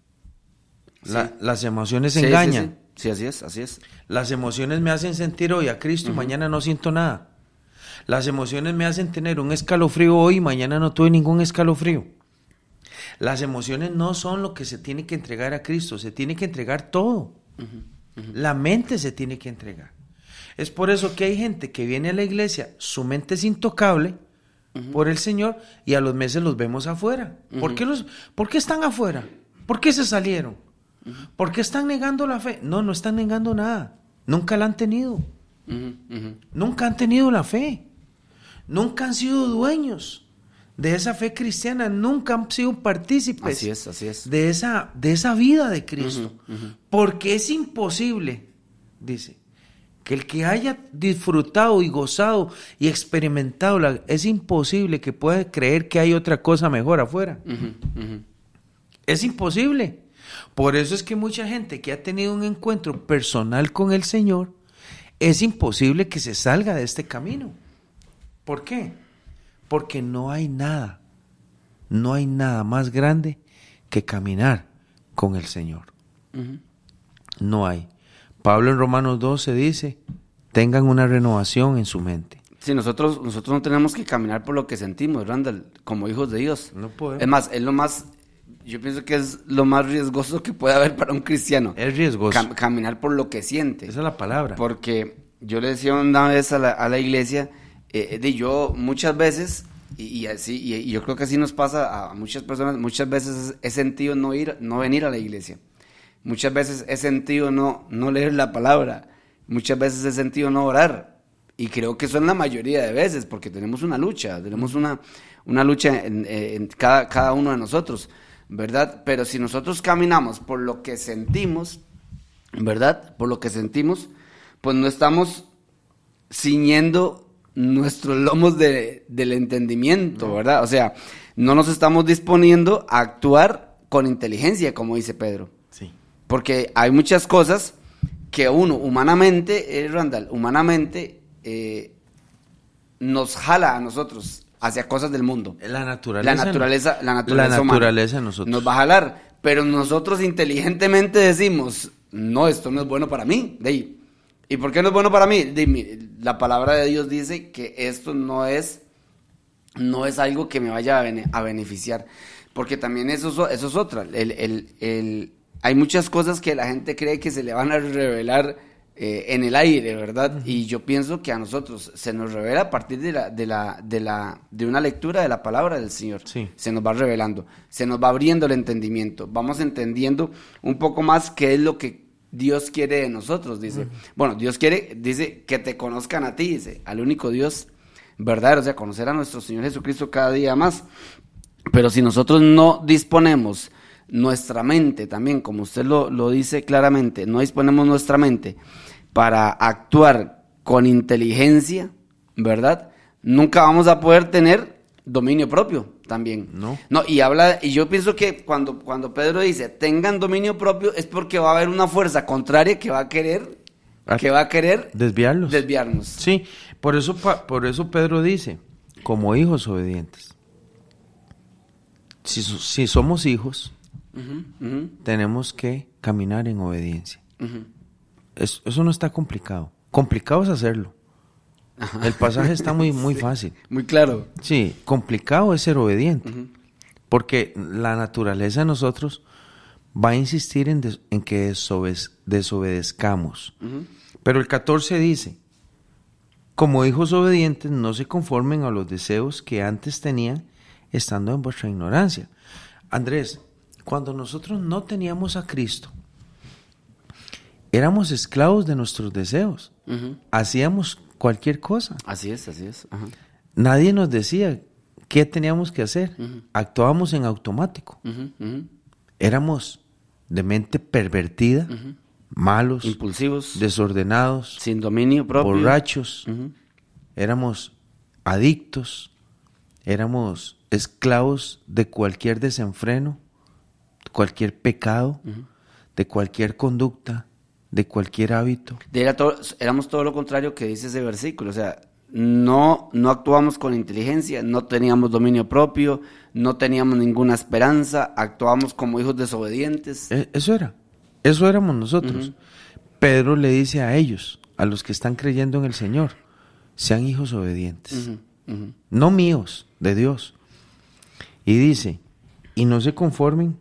D: las emociones engañan.
C: Sí, así es, así es.
D: Las emociones me hacen sentir hoy a Cristo y mañana no siento nada. Las emociones me hacen tener un escalofrío hoy y mañana no tuve ningún escalofrío. Las emociones no son lo que se tiene que entregar a Cristo, se tiene que entregar todo. La mente se tiene que entregar. Es por eso que hay gente que viene a la iglesia, su mente es intocable por el Señor y a los meses los vemos afuera. ¿Por, qué los, ¿Por qué están afuera? ¿Por qué se salieron? ¿Por qué están negando la fe? No, no están negando nada. Nunca la han tenido. Nunca han tenido la fe. Nunca han sido dueños de esa fe cristiana. Nunca han sido partícipes De, esa, de esa vida de Cristo. Porque es imposible, dice, que el que haya disfrutado y gozado y experimentado, la, es imposible que pueda creer que hay otra cosa mejor afuera. Es imposible. Por eso es que mucha gente que ha tenido un encuentro personal con el Señor, es imposible que se salga de este camino. ¿Por qué? Porque no hay nada, no hay nada más grande que caminar con el Señor. No hay. Pablo en Romanos 12 dice, tengan una renovación en su mente.
C: Sí, nosotros, nosotros no tenemos que caminar por lo que sentimos, Randall, como hijos de Dios.
D: No podemos.
C: Es más, es lo más yo pienso que es lo más riesgoso que puede haber para un cristiano.
D: Es riesgoso.
C: caminar por lo que siente.
D: Esa es la palabra.
C: Porque yo le decía una vez a la, a la iglesia, eh, de yo muchas veces, y, así, y, yo creo que así nos pasa a muchas personas, muchas veces he sentido no ir, no venir a la iglesia. Muchas veces he sentido no, no leer la palabra. muchas veces he sentido no orar. Y creo que es la mayoría de veces, porque tenemos una lucha, tenemos una, una lucha en, en cada, cada uno de nosotros, ¿verdad? Pero si nosotros caminamos por lo que sentimos, ¿verdad? Por lo que sentimos, pues no estamos ciñendo nuestros lomos de, del entendimiento, ¿verdad? O sea, no nos estamos disponiendo a actuar con inteligencia, como dice Pedro.
D: Sí.
C: Porque hay muchas cosas que uno humanamente, eh, Randall, humanamente eh, nos jala a nosotros hacia cosas del mundo.
D: La naturaleza.
C: La naturaleza, la naturaleza,
D: la naturaleza nosotros.
C: Nos va a jalar, pero nosotros inteligentemente decimos, no, esto no es bueno para mí. De ahí, ¿Y por qué no es bueno para mí? La palabra de Dios dice que esto no es, no es algo que me vaya a, bene- a beneficiar. Porque también eso, eso es otra. El, el- el- hay muchas cosas que la gente cree que se le van a revelar eh, en el aire, ¿verdad? Y yo pienso que a nosotros se nos revela a partir de la, de la, de la, de una lectura de la palabra del Señor.
D: Sí.
C: Se nos va revelando, se nos va abriendo el entendimiento, vamos entendiendo un poco más qué es lo que Dios quiere de nosotros, dice. Bueno, Dios quiere, dice, que te conozcan a ti, dice, al único Dios verdadero, o sea, conocer a nuestro Señor Jesucristo cada día más. Pero si nosotros no disponemos nuestra mente también, como usted lo, lo dice claramente, no disponemos nuestra mente para actuar con inteligencia, ¿verdad? Nunca vamos a poder tener dominio propio también.
D: No.
C: No, y habla, y yo pienso que cuando, cuando Pedro dice tengan dominio propio es porque va a haber una fuerza contraria que va a querer,
D: Ah,
C: que va a querer
D: Desviarlos.
C: desviarnos.
D: Sí, por eso, por eso Pedro dice, como hijos obedientes. Si, si somos hijos, tenemos que caminar en obediencia. Es- eso no está complicado. Complicado es hacerlo. El pasaje está muy, muy fácil.
C: Muy claro.
D: Sí, complicado es ser obediente. Porque la naturaleza de nosotros va a insistir en, des- en que desobedezcamos. Pero el 14 dice, como hijos obedientes, no se conformen a los deseos que antes tenían estando en vuestra ignorancia. Andrés, cuando nosotros no teníamos a Cristo, éramos esclavos de nuestros deseos. Hacíamos cualquier cosa.
C: Así es, así es. Ajá.
D: Nadie nos decía qué teníamos que hacer. Actuábamos en automático. Éramos de mente pervertida, malos,
C: Impulsivos,
D: desordenados,
C: sin dominio propio.
D: borrachos. Éramos adictos, éramos esclavos de cualquier desenfreno, cualquier pecado, de cualquier conducta, de cualquier hábito.
C: Era todo- éramos todo lo contrario que dice ese versículo. O sea, no, no actuamos con inteligencia, no teníamos dominio propio, no teníamos ninguna esperanza, actuábamos como hijos desobedientes.
D: E- Eso era, eso éramos nosotros. Pedro le dice a ellos, a los que están creyendo en el Señor, sean hijos obedientes,
C: Ujú, ujú.
D: no míos, de Dios. Y dice, y no se conformen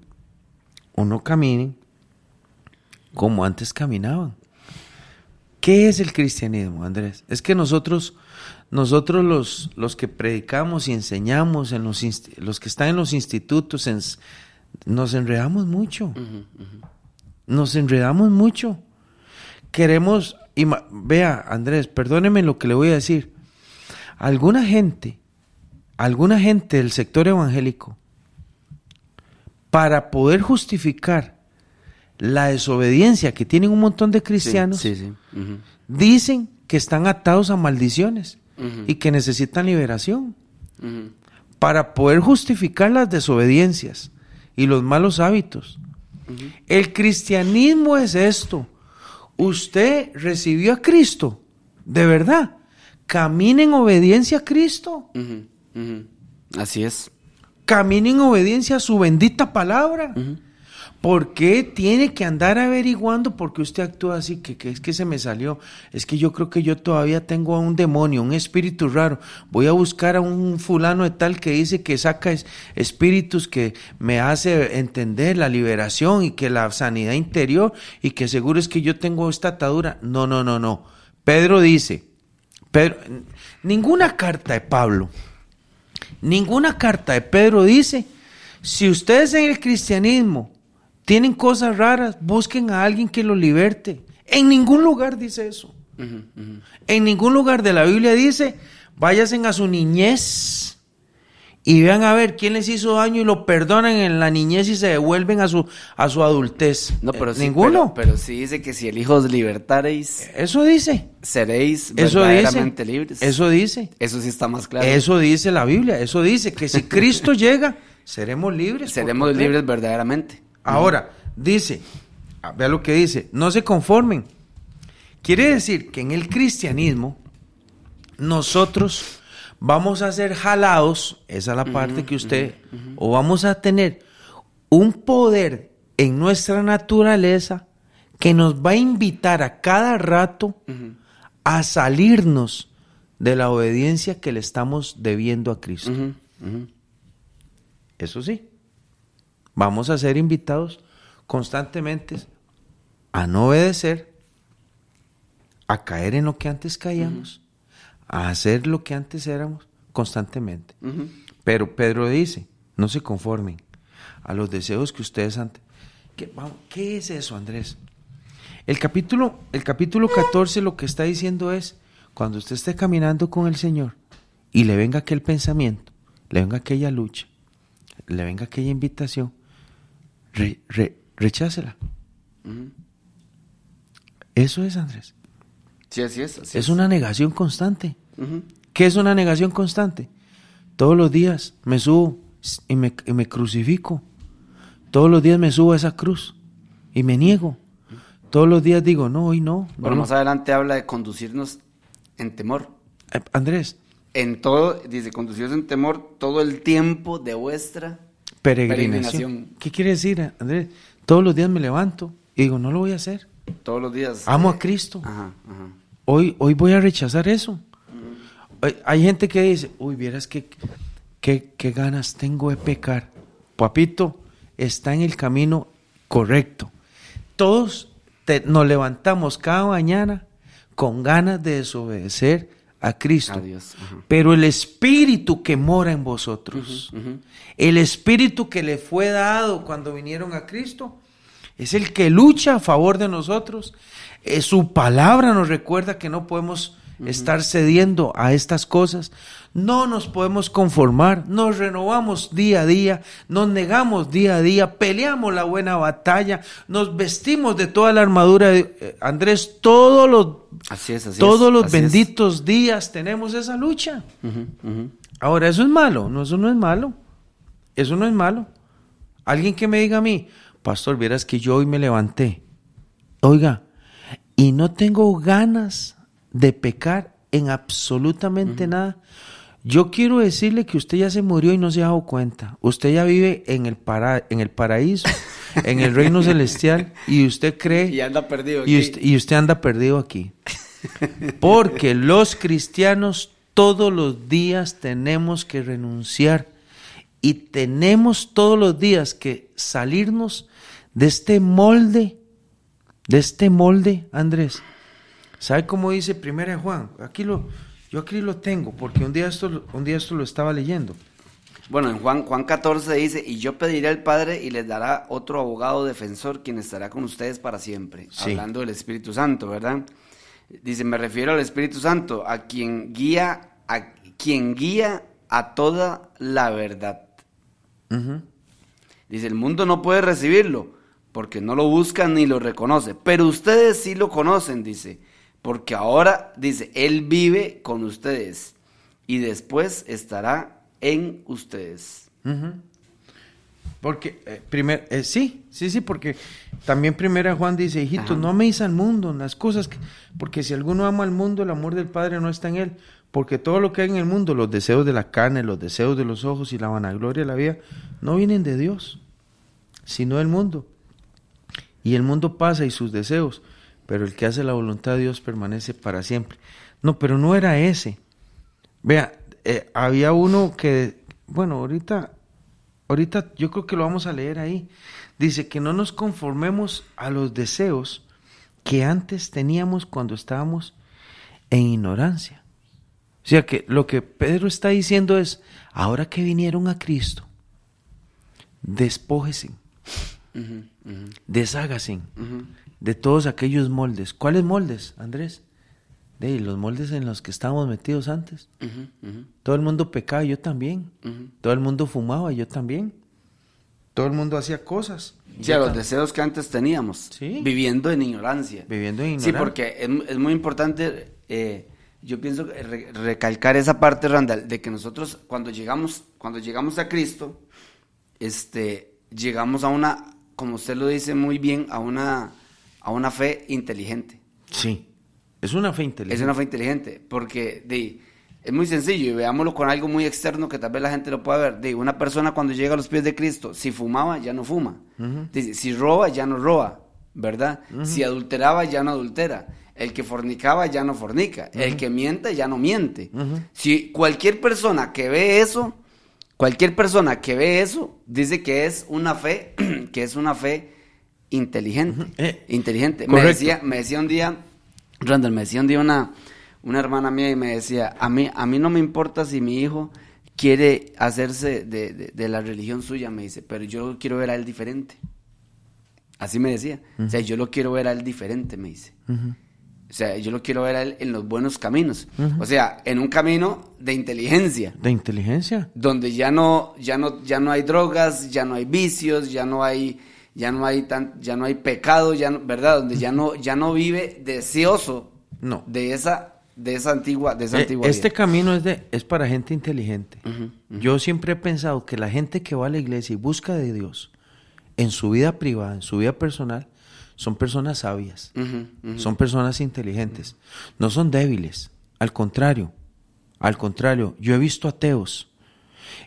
D: o no caminen como antes caminaban. ¿Qué es el cristianismo, Andrés? Es que nosotros, nosotros los, los que predicamos y enseñamos, en los, los que están en los institutos, nos enredamos mucho. Nos enredamos mucho. Queremos, ima- vea, Andrés, perdóneme lo que le voy a decir. Alguna gente, alguna gente del sector evangélico, para poder justificar la desobediencia que tienen un montón de cristianos,
C: Sí, sí. Ujú.
D: dicen que están atados a maldiciones y que necesitan liberación. Para poder justificar las desobediencias y los malos hábitos. El cristianismo es esto. Usted recibió a Cristo, de verdad. Camine en obediencia a Cristo.
C: Así es.
D: Camine en obediencia a su bendita palabra. ¿Por qué tiene que andar averiguando por qué usted actúa así? Que, es que se me salió. Es que yo creo que yo todavía tengo a un demonio, un espíritu raro. Voy a buscar a un fulano de tal que dice que saca es- espíritus que me hace entender la liberación y que la sanidad interior y que seguro es que yo tengo esta atadura. No, no, no, no. Pedro dice, Pedro, ninguna carta de Pablo Ninguna carta de Pedro dice, si ustedes en el cristianismo tienen cosas raras, busquen a alguien que lo liberte. En ningún lugar dice eso. En ningún lugar de la Biblia dice, váyasen a su niñez y vean a ver quién les hizo daño y lo perdonan en la niñez y se devuelven a su, a su adultez.
C: No, pero
D: Eh,
C: sí,
D: ninguno.
C: Pero, pero sí dice que si el hijo os libertareis,
D: Eso dice.
C: seréis
D: Eso
C: verdaderamente
D: dice.
C: libres.
D: Eso dice.
C: Eso sí está más claro.
D: Eso dice la Biblia. Eso dice que si Cristo llega, seremos libres.
C: Seremos libres verdaderamente.
D: Ahora, dice, ah, vea lo que dice, no se conformen. Quiere decir que en el cristianismo nosotros vamos a ser jalados, esa es la parte que usted, o vamos a tener un poder en nuestra naturaleza que nos va a invitar a cada rato a salirnos de la obediencia que le estamos debiendo a Cristo. Eso sí, vamos a ser invitados constantemente a no obedecer, a caer en lo que antes caíamos, a hacer lo que antes éramos constantemente. Pero Pedro dice, no se conformen a los deseos que ustedes antes... ¿Qué, vamos, ¿qué es eso, Andrés? El capítulo, el capítulo 14 lo que está diciendo es, cuando usted esté caminando con el Señor y le venga aquel pensamiento, le venga aquella lucha, le venga aquella invitación, re- re- rechácela. Eso es, Andrés.
C: Sí, así es. así
D: Es una negación constante.
C: Ujú.
D: ¿Qué es una negación constante? Todos los días me subo y me, y me crucifico. Todos los días me subo a esa cruz y me niego. Todos los días digo, no, hoy no. no,
C: Bueno,
D: no.
C: más adelante habla de conducirnos en temor.
D: Eh, Andrés,
C: En todo, dice, conducirnos en temor todo el tiempo de vuestra
D: peregrinación. ¿Qué quiere decir, Andrés? Todos los días me levanto y digo, no lo voy a hacer.
C: todos los días.
D: Amo
C: eh,
D: a Cristo.
C: Ajá, ajá.
D: Hoy, hoy voy a rechazar eso. Hay- Hay gente que dice, uy, vieras qué, qué, qué ganas tengo de pecar. Papito, está en el camino correcto. Todos te- nos levantamos cada mañana con ganas de desobedecer a Cristo.
C: A Dios, ajá.
D: Pero el Espíritu que mora en vosotros, el Espíritu que le fue dado cuando vinieron a Cristo, es el que lucha a favor de nosotros. Eh, su palabra nos recuerda que no podemos estar cediendo a estas cosas. No nos podemos conformar, nos renovamos día a día, nos negamos día a día, peleamos la buena batalla, nos vestimos de toda la armadura. de- eh, Andrés, todos los,
C: Así es, así es,
D: todos los
C: es.
D: benditos días tenemos esa lucha. Ahora, eso es malo, no, eso no es malo. Eso no es malo. Alguien que me diga a mí, pastor, vieras que yo hoy me levanté, oiga, y no tengo ganas de pecar en absolutamente nada. Yo quiero decirle que usted ya se murió y no se ha dado cuenta. Usted ya vive en el, para- en el paraíso, en el reino celestial, y usted cree
C: Y anda perdido.
D: y
C: aquí.
D: usted, y usted anda perdido aquí. Porque los cristianos todos los días tenemos que renunciar y tenemos todos los días que salirnos de este molde, de este molde, Andrés. ¿Sabe cómo dice Primera Juan? Aquí lo, yo aquí lo tengo, porque un día esto, lo- un día esto lo estaba leyendo.
C: Bueno, en Juan, Juan 14 dice, y yo pediré al Padre y les dará otro abogado defensor quien estará con ustedes para siempre.
D: Sí.
C: Hablando del Espíritu Santo, ¿verdad? Dice, me refiero al Espíritu Santo, a quien guía, a quien guía a toda la verdad. Dice, el mundo no puede recibirlo porque no lo busca ni lo reconoce, pero ustedes sí lo conocen, dice, porque ahora, dice, Él vive con ustedes y después estará en ustedes.
D: Porque, eh, primer, eh, sí, sí, sí, porque también primera Juan dice, hijitos,
C: Ajá.
D: no améis al mundo, las cosas, que, porque si alguno ama al mundo, el amor del Padre no está en él, porque todo lo que hay en el mundo, los deseos de la carne, los deseos de los ojos y la vanagloria de la vida, no vienen de Dios, sino del mundo. Y el mundo pasa y sus deseos, pero el que hace la voluntad de Dios permanece para siempre. No, pero no era ese. Vea, eh, había uno que, bueno, ahorita, ahorita yo creo que lo vamos a leer ahí. Dice que no nos conformemos a los deseos que antes teníamos cuando estábamos en ignorancia. O sea que lo que Pedro está diciendo es, ahora que vinieron a Cristo, despójese,
C: Ujú, ujú,
D: deshágase
C: ujú.
D: De todos aquellos moldes. ¿Cuáles moldes, Andrés? de los moldes en los que estábamos metidos antes. Todo el mundo pecaba, yo también. Todo el mundo fumaba, yo también. Todo el mundo hacía cosas.
C: Sí, a los deseos que antes teníamos.
D: Sí.
C: Viviendo en ignorancia.
D: Viviendo en
C: Sí,
D: ignorancia.
C: porque es, es muy importante, eh, yo pienso, re- recalcar esa parte, Randall, de que nosotros cuando llegamos, cuando llegamos a Cristo, este, llegamos a una, como usted lo dice muy bien, a una, a una fe inteligente.
D: Sí. Es una fe inteligente.
C: Es una fe inteligente, porque de, es muy sencillo y veámoslo con algo muy externo que tal vez la gente lo pueda ver. De una persona cuando llega a los pies de Cristo, si fumaba, ya no fuma. Dice, si roba, ya no roba, ¿verdad? Si adulteraba, ya no adultera. El que fornicaba, ya no fornica. El que miente, ya no miente. Si cualquier persona que ve eso, cualquier persona que ve eso, dice que es una fe, que es una fe inteligente.
D: Eh,
C: inteligente. Me decía, me decía un día, Randall, me decía un día una, una hermana mía y me decía, a mí, a mí no me importa si mi hijo quiere hacerse de, de- de la religión suya, me dice, pero yo quiero ver a él diferente. Así me decía. O sea, yo lo quiero ver a él diferente, me dice. O sea, yo lo quiero ver a él en los buenos caminos. O sea, en un camino de inteligencia
D: De inteligencia.
C: donde ya no ya no ya no hay drogas, ya no hay vicios, ya no hay ya no hay tan ya no hay pecado, ya no- ¿verdad? Donde ya no ya no vive deseoso
D: No.
C: de esa de esa antigua de esa
D: Eh,
C: antigua
D: este
C: vida.
D: camino es, de, es para gente inteligente. Yo siempre he pensado que la gente que va a la iglesia y busca de Dios en su vida privada, en su vida personal, son personas sabias, son personas inteligentes, no son débiles. Al contrario, al contrario, yo he visto ateos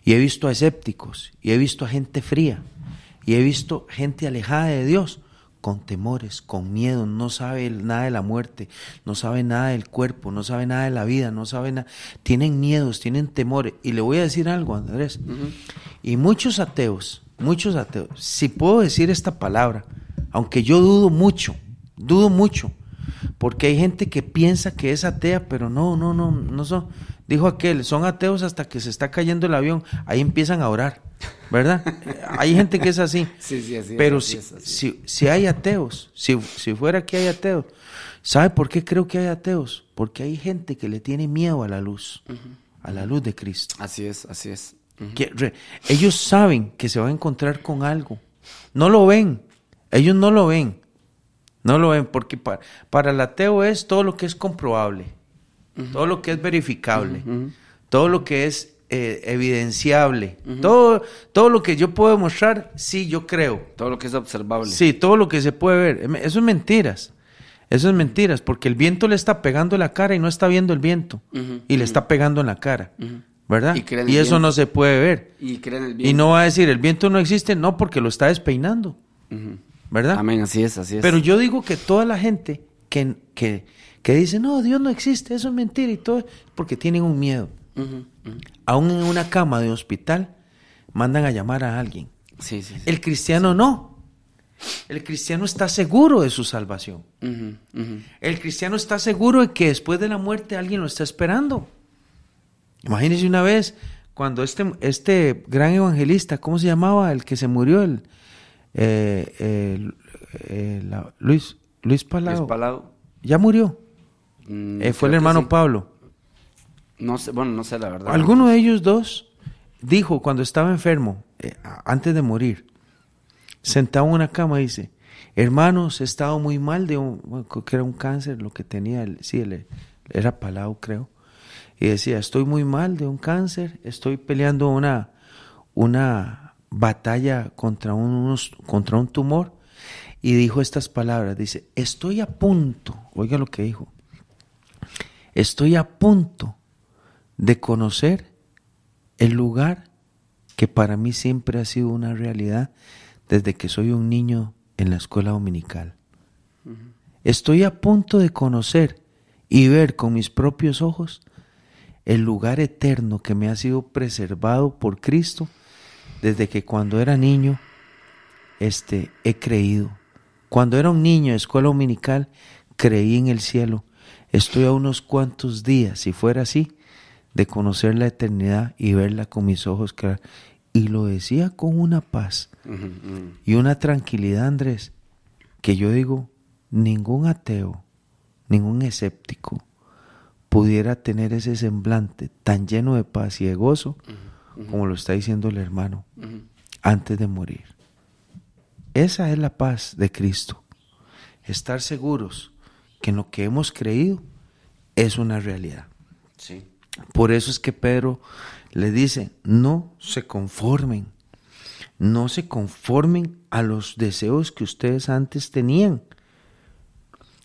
D: y he visto a escépticos y he visto a gente fría y he visto gente alejada de Dios con temores, con miedo, no sabe nada de la muerte, no sabe nada del cuerpo, no sabe nada de la vida, no sabe nada, tienen miedos, tienen temores. Y le voy a decir algo, Andrés, y muchos ateos, muchos ateos, si puedo decir esta palabra, aunque yo dudo mucho, dudo mucho, porque hay gente que piensa que es atea, pero no, no, no, no son. Dijo aquel, son ateos hasta que se está cayendo el avión, ahí empiezan a orar, ¿verdad? hay gente que es así.
C: Sí, sí, así
D: pero si,
C: es, así es.
D: si, si hay ateos, si, si fuera que hay ateos, ¿sabe por qué creo que hay ateos? Porque hay gente que le tiene miedo a la luz, a la luz de Cristo.
C: Así es, así es. Ujú.
D: Que re- ellos saben que se va a encontrar con algo. No lo ven. Ellos no lo ven. No lo ven porque para, para el ateo es todo lo que es comprobable, todo lo que es verificable, todo lo que es eh, evidenciable, todo, todo lo que yo puedo demostrar, sí, yo creo.
C: Todo lo que es observable.
D: Sí, todo lo que se puede ver. Em, Eso es mentiras. Eso es mentiras, porque el viento le está pegando en la cara y no está viendo el viento. Y le está pegando en la cara. ¿Verdad?
C: Y
D: eso no se puede ver.
C: Y creen el bien.
D: Y no va a decir, el viento no existe, no, porque lo está despeinando. ¿Verdad?
C: Amén, así es, así es.
D: Pero yo digo que toda la gente que, que, que dice, no, Dios no existe, eso es mentira y todo, porque tienen un miedo.
C: Ujú.
D: Aún en una cama de hospital, mandan a llamar a alguien.
C: Sí, sí, sí.
D: El cristiano no. El cristiano está seguro de su salvación. El cristiano está seguro de que después de la muerte alguien lo está esperando. Imagínense una vez cuando este, este gran evangelista, ¿cómo se llamaba? El que se murió, el, eh, eh, la- Luis, Luis Palau.
C: Luis Palau.
D: Ya murió.
C: Mm,
D: Eh, fue el hermano
C: sí.
D: Pablo.
C: No sé, bueno, no sé la verdad.
D: Alguno de ellos dos dijo cuando estaba enfermo, eh, antes de morir, sentado en una cama, dice, hermanos, he estado muy mal de un, bueno, que era un cáncer, lo que tenía, el, sí, era Palau, creo. Y decía, estoy muy mal de un cáncer, estoy peleando una, una batalla contra, unos, contra un tumor. Y dijo estas palabras, dice, estoy a punto, oiga lo que dijo, estoy a punto de conocer el lugar que para mí siempre ha sido una realidad desde que soy un niño en la escuela dominical. Estoy a punto de conocer y ver con mis propios ojos el lugar eterno que me ha sido preservado por Cristo desde que cuando era niño este he creído. Cuando era un niño de escuela dominical creí en el cielo. Estoy a unos cuantos días, si fuera así, de conocer la eternidad y verla con mis ojos. Y lo decía con una paz y una tranquilidad, Andrés, que yo digo, ningún ateo, ningún escéptico, pudiera tener ese semblante tan lleno de paz y de gozo como lo está diciendo el hermano antes de morir. Esa es la paz de Cristo. Estar seguros que en lo que hemos creído es una realidad.
C: Sí.
D: Por eso es que Pedro le dice, no se conformen, no se conformen a los deseos que ustedes antes tenían.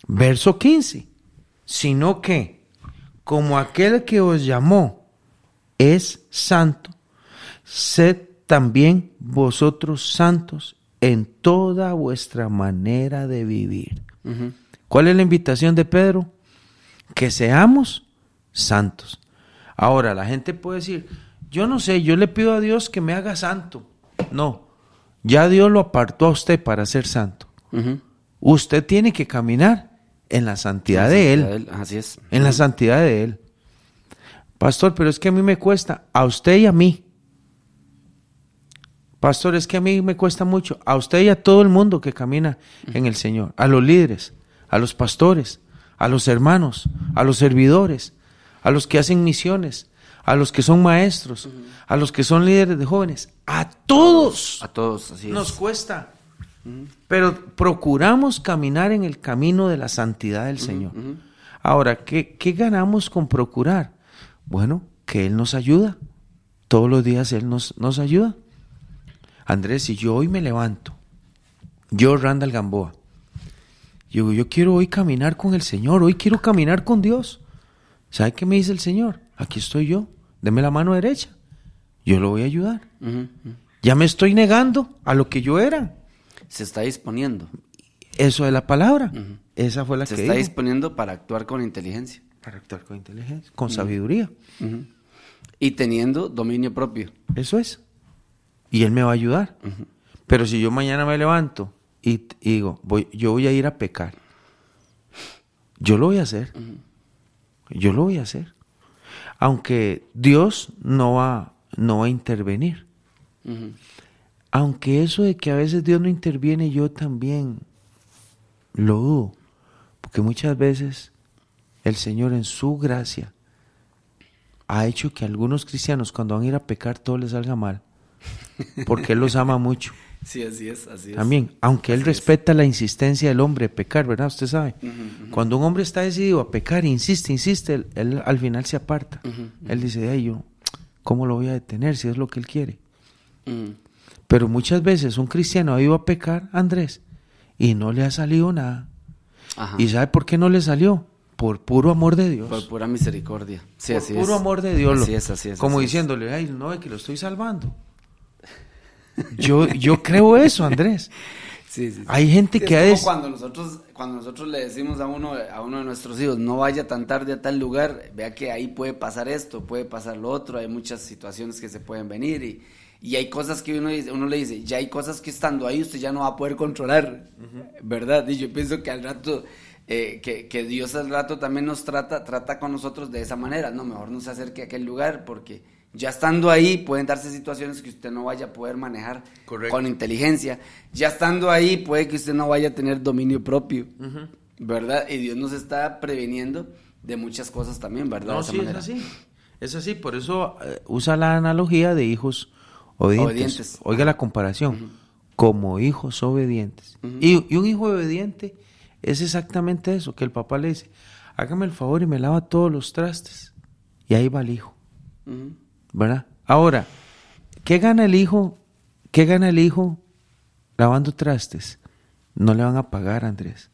D: Verso 15, sino que como aquel que os llamó es santo, sed también vosotros santos en toda vuestra manera de vivir. ¿Cuál es la invitación de Pedro? Que seamos santos. Ahora, la gente puede decir, yo no sé, yo le pido a Dios que me haga santo. No, ya Dios lo apartó a usted para ser santo. Usted tiene que caminar en la santidad, de, él.
C: Así es.
D: En la santidad de Él. Pastor, pero es que a mí me cuesta, a usted y a mí. Pastor, es que a mí me cuesta mucho, a usted y a todo el mundo que camina en el Señor, a los líderes, a los pastores, a los hermanos, a los servidores, a los que hacen misiones, a los que son maestros, a los que son líderes de jóvenes, a todos.
C: A todos, así
D: Nos
C: es.
D: cuesta. Pero procuramos caminar en el camino de la santidad del Señor. Ahora, ¿qué, ¿qué ganamos con procurar? Bueno, que Él nos ayuda. Todos los días Él nos, nos ayuda. Andrés, si yo hoy me levanto, yo Randall Gamboa, yo digo, yo quiero hoy caminar con el Señor, hoy quiero caminar con Dios. ¿Sabe qué me dice el Señor? Aquí estoy yo, deme la mano derecha, yo lo voy a ayudar. Ya me estoy negando a lo que yo era.
C: Se está disponiendo.
D: Eso es la palabra. Esa fue la
C: Se
D: que
C: está
D: dijo.
C: disponiendo para actuar con inteligencia.
D: Para actuar con inteligencia, con sabiduría.
C: Y teniendo dominio propio.
D: Eso es. Y Él me va a ayudar. Pero si yo mañana me levanto y, digo, voy, yo voy a ir a pecar, yo lo voy a hacer. Yo lo voy a hacer. Aunque Dios no va, no va a intervenir. Aunque eso de que a veces Dios no interviene, yo también lo dudo. Porque muchas veces el Señor en su gracia ha hecho que algunos cristianos cuando van a ir a pecar todo les salga mal. Porque Él los ama mucho.
C: Sí, así es, así es.
D: También, aunque Él
C: Así es.
D: respeta la insistencia del hombre de pecar, ¿verdad? Usted sabe. Cuando un hombre está decidido a pecar, insiste, insiste, él, él al final se aparta. Él dice, ay, yo, ¿cómo lo voy a detener si es lo que Él quiere?
C: Ujú.
D: Pero muchas veces un cristiano ha ido a pecar, Andrés, y no le ha salido nada.
C: Ajá.
D: ¿Y sabe por qué no le salió? Por puro amor de Dios.
C: Por pura misericordia. Sí,
D: por
C: así
D: puro
C: es.
D: amor de Dios.
C: Así es, así es.
D: Como
C: así
D: diciéndole, ay, no, es que lo estoy salvando. Yo, yo creo eso, Andrés.
C: Sí, sí, sí.
D: Hay gente que
C: es como cuando nosotros cuando nosotros le decimos a uno a uno de nuestros hijos no vaya tan tarde a tal lugar vea que ahí puede pasar esto puede pasar lo otro hay muchas situaciones que se pueden venir y, y hay cosas que uno dice uno le dice ya hay cosas que estando ahí usted ya no va a poder controlar verdad y yo pienso que al rato eh, que, que Dios al rato también nos trata trata con nosotros de esa manera no mejor no se acerque a aquel lugar porque ya estando ahí pueden darse situaciones que usted no vaya a poder manejar
D: Correcto.
C: con inteligencia. Ya estando ahí, puede que usted no vaya a tener dominio propio, ¿verdad? Y Dios nos está previniendo de muchas cosas también, ¿verdad?
D: No,
C: De esa
D: sí, es
C: manera.
D: así. Es así, por eso eh, usa la analogía de hijos obedientes.
C: Obedientes.
D: Oiga la comparación. Como hijos obedientes. y, y un hijo obediente es exactamente eso, que el papá le dice, hágame el favor y me lava todos los trastes. Y ahí va el hijo. ¿Verdad? Ahora, ¿qué gana el hijo? ¿Qué gana el hijo lavando trastes? No le van a pagar, Andrés.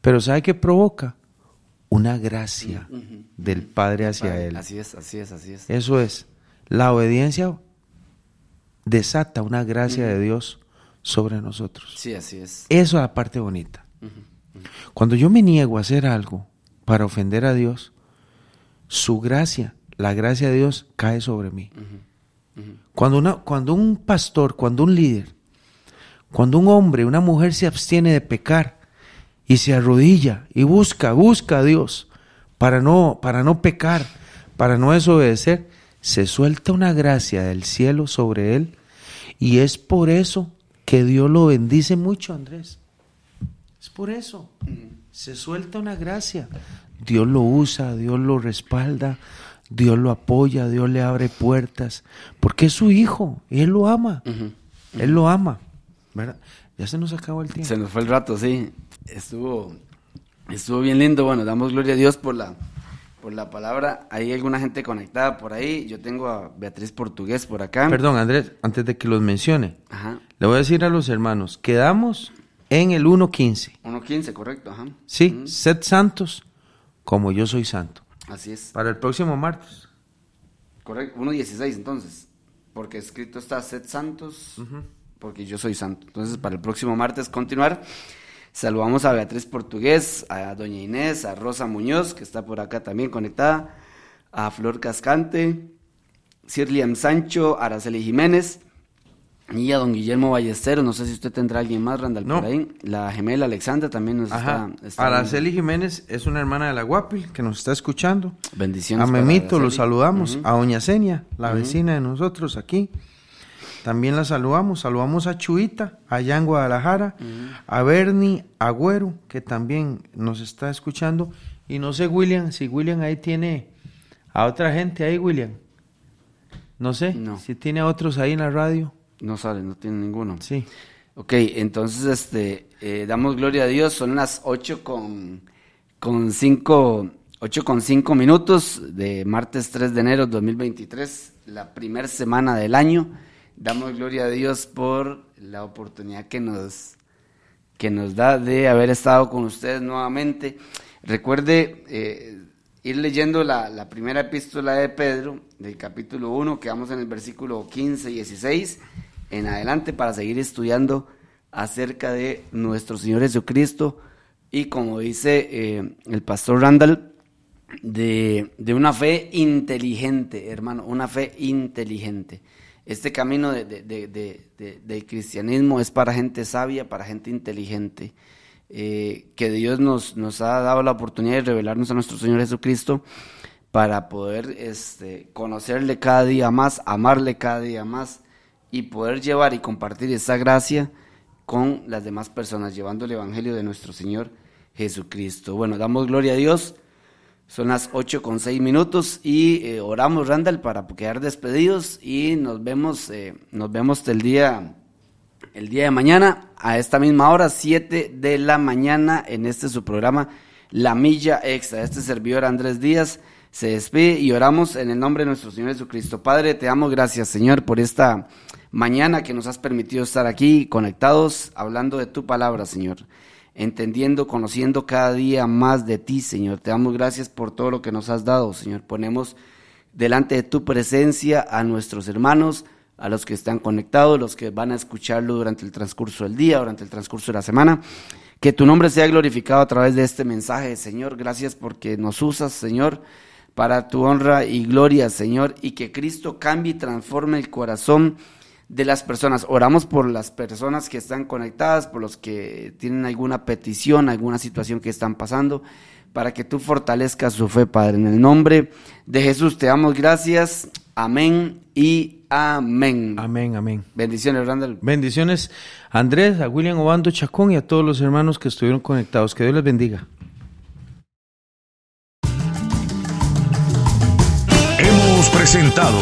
D: Pero ¿sabe qué provoca? Una gracia del Padre hacia él.
C: Así es, así es, así es.
D: Eso es. La obediencia desata una gracia de Dios sobre nosotros.
C: Sí, así es.
D: Eso es la parte bonita. Cuando yo me niego a hacer algo para ofender a Dios, su gracia, la gracia de Dios cae sobre mí. Cuando, una, cuando un pastor, cuando un líder, cuando un hombre, una mujer se abstiene de pecar y se arrodilla y busca, busca a Dios para no, para no pecar, para no desobedecer, se suelta una gracia del cielo sobre él y es por eso que Dios lo bendice mucho, Andrés. Es por eso. Se suelta una gracia. Dios lo usa, Dios lo respalda, Dios lo apoya, Dios le abre puertas, porque es su hijo y Él lo ama. Él lo ama. ¿verdad? Ya se nos acabó el tiempo.
C: Se nos fue el rato, sí. Estuvo, estuvo bien lindo. Bueno, damos gloria a Dios por la, por la palabra. Hay alguna gente conectada por ahí. Yo tengo a Beatriz Portugués por acá.
D: Perdón, Andrés, antes de que los mencione,
C: Ajá.
D: le voy a decir a los hermanos, quedamos en el 1.15.
C: 1.15, correcto. Ajá.
D: Sí, sed santos como yo soy santo.
C: Así es.
D: Para el próximo martes.
C: Correcto. 1.16 entonces. Porque escrito está sed santos. Porque yo soy santo. Entonces, para el próximo martes continuar. Saludamos a Beatriz Portugués, a Doña Inés, a Rosa Muñoz, que está por acá también conectada, a Flor Cascante, Sirliam Sancho, Araceli Jiménez y a don Guillermo Ballesteros. No sé si usted tendrá alguien más, Randall,
D: No.
C: por ahí. La gemela Alexandra también nos
D: Ajá.
C: está, está-
D: Araceli Jiménez es una hermana de la Guapil que nos está escuchando.
C: Bendiciones.
D: A Memito lo saludamos. A Doña Senia, la vecina de nosotros aquí. También la saludamos. Saludamos a Chuita, allá en Guadalajara. A Bernie Agüero, que también nos está escuchando. Y no sé, William, si William ahí tiene a otra gente ahí, William. No sé,
C: No.
D: si tiene a otros ahí en la radio.
C: No sale, no tiene ninguno.
D: Sí.
C: Ok, entonces este, eh, damos gloria a Dios, son las 8 con, con 5, 8 con 5 minutos de martes 3 de enero de 2023, la primera semana del año. Damos gloria a Dios por la oportunidad que nos, que nos da de haber estado con ustedes nuevamente. Recuerde eh, ir leyendo la, la primera epístola de Pedro, del capítulo 1, que vamos en el versículo 15 y 16, en adelante para seguir estudiando acerca de nuestro Señor Jesucristo y como dice eh, el pastor Randall, de, de una fe inteligente, hermano, una fe inteligente. Este camino de, de- de- de- de- del cristianismo es para gente sabia, para gente inteligente. Eh, que Dios nos, nos ha dado la oportunidad de revelarnos a nuestro Señor Jesucristo para poder este, conocerle cada día más, amarle cada día más y poder llevar y compartir esa gracia con las demás personas, llevando el Evangelio de nuestro Señor Jesucristo. Bueno, damos gloria a Dios. Son las 8 con 6 minutos y eh, oramos, Randall, para quedar despedidos y nos vemos, eh, nos vemos el día, el día de mañana a esta misma hora, 7 de la mañana, en este su programa La Milla Extra. Este servidor Andrés Díaz se despide y oramos en el nombre de nuestro Señor Jesucristo. Padre, te damos gracias, Señor, por esta mañana que nos has permitido estar aquí conectados, hablando de tu palabra, Señor entendiendo, conociendo cada día más de ti, Señor. Te damos gracias por todo lo que nos has dado, Señor. Ponemos delante de tu presencia a nuestros hermanos, a los que están conectados, los que van a escucharlo durante el transcurso del día, durante el transcurso de la semana. Que tu nombre sea glorificado a través de este mensaje, Señor. Gracias porque nos usas, Señor, para tu honra y gloria, Señor, y que Cristo cambie y transforme el corazón de las personas. Oramos por las personas que están conectadas, por los que tienen alguna petición, alguna situación que están pasando, para que tú fortalezcas su fe, Padre. En el nombre de Jesús te damos gracias. Amén y amén.
D: Amén, amén.
C: Bendiciones, Randall.
D: Bendiciones a Andrés, a William Obando Chacón y a todos los hermanos que estuvieron conectados. Que Dios les bendiga.
A: Hemos presentado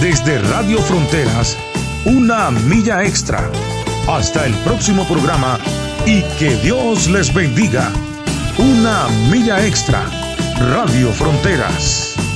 A: desde Radio Fronteras una milla extra. Hasta el próximo programa y que Dios les bendiga. Una milla extra. Radio Fronteras.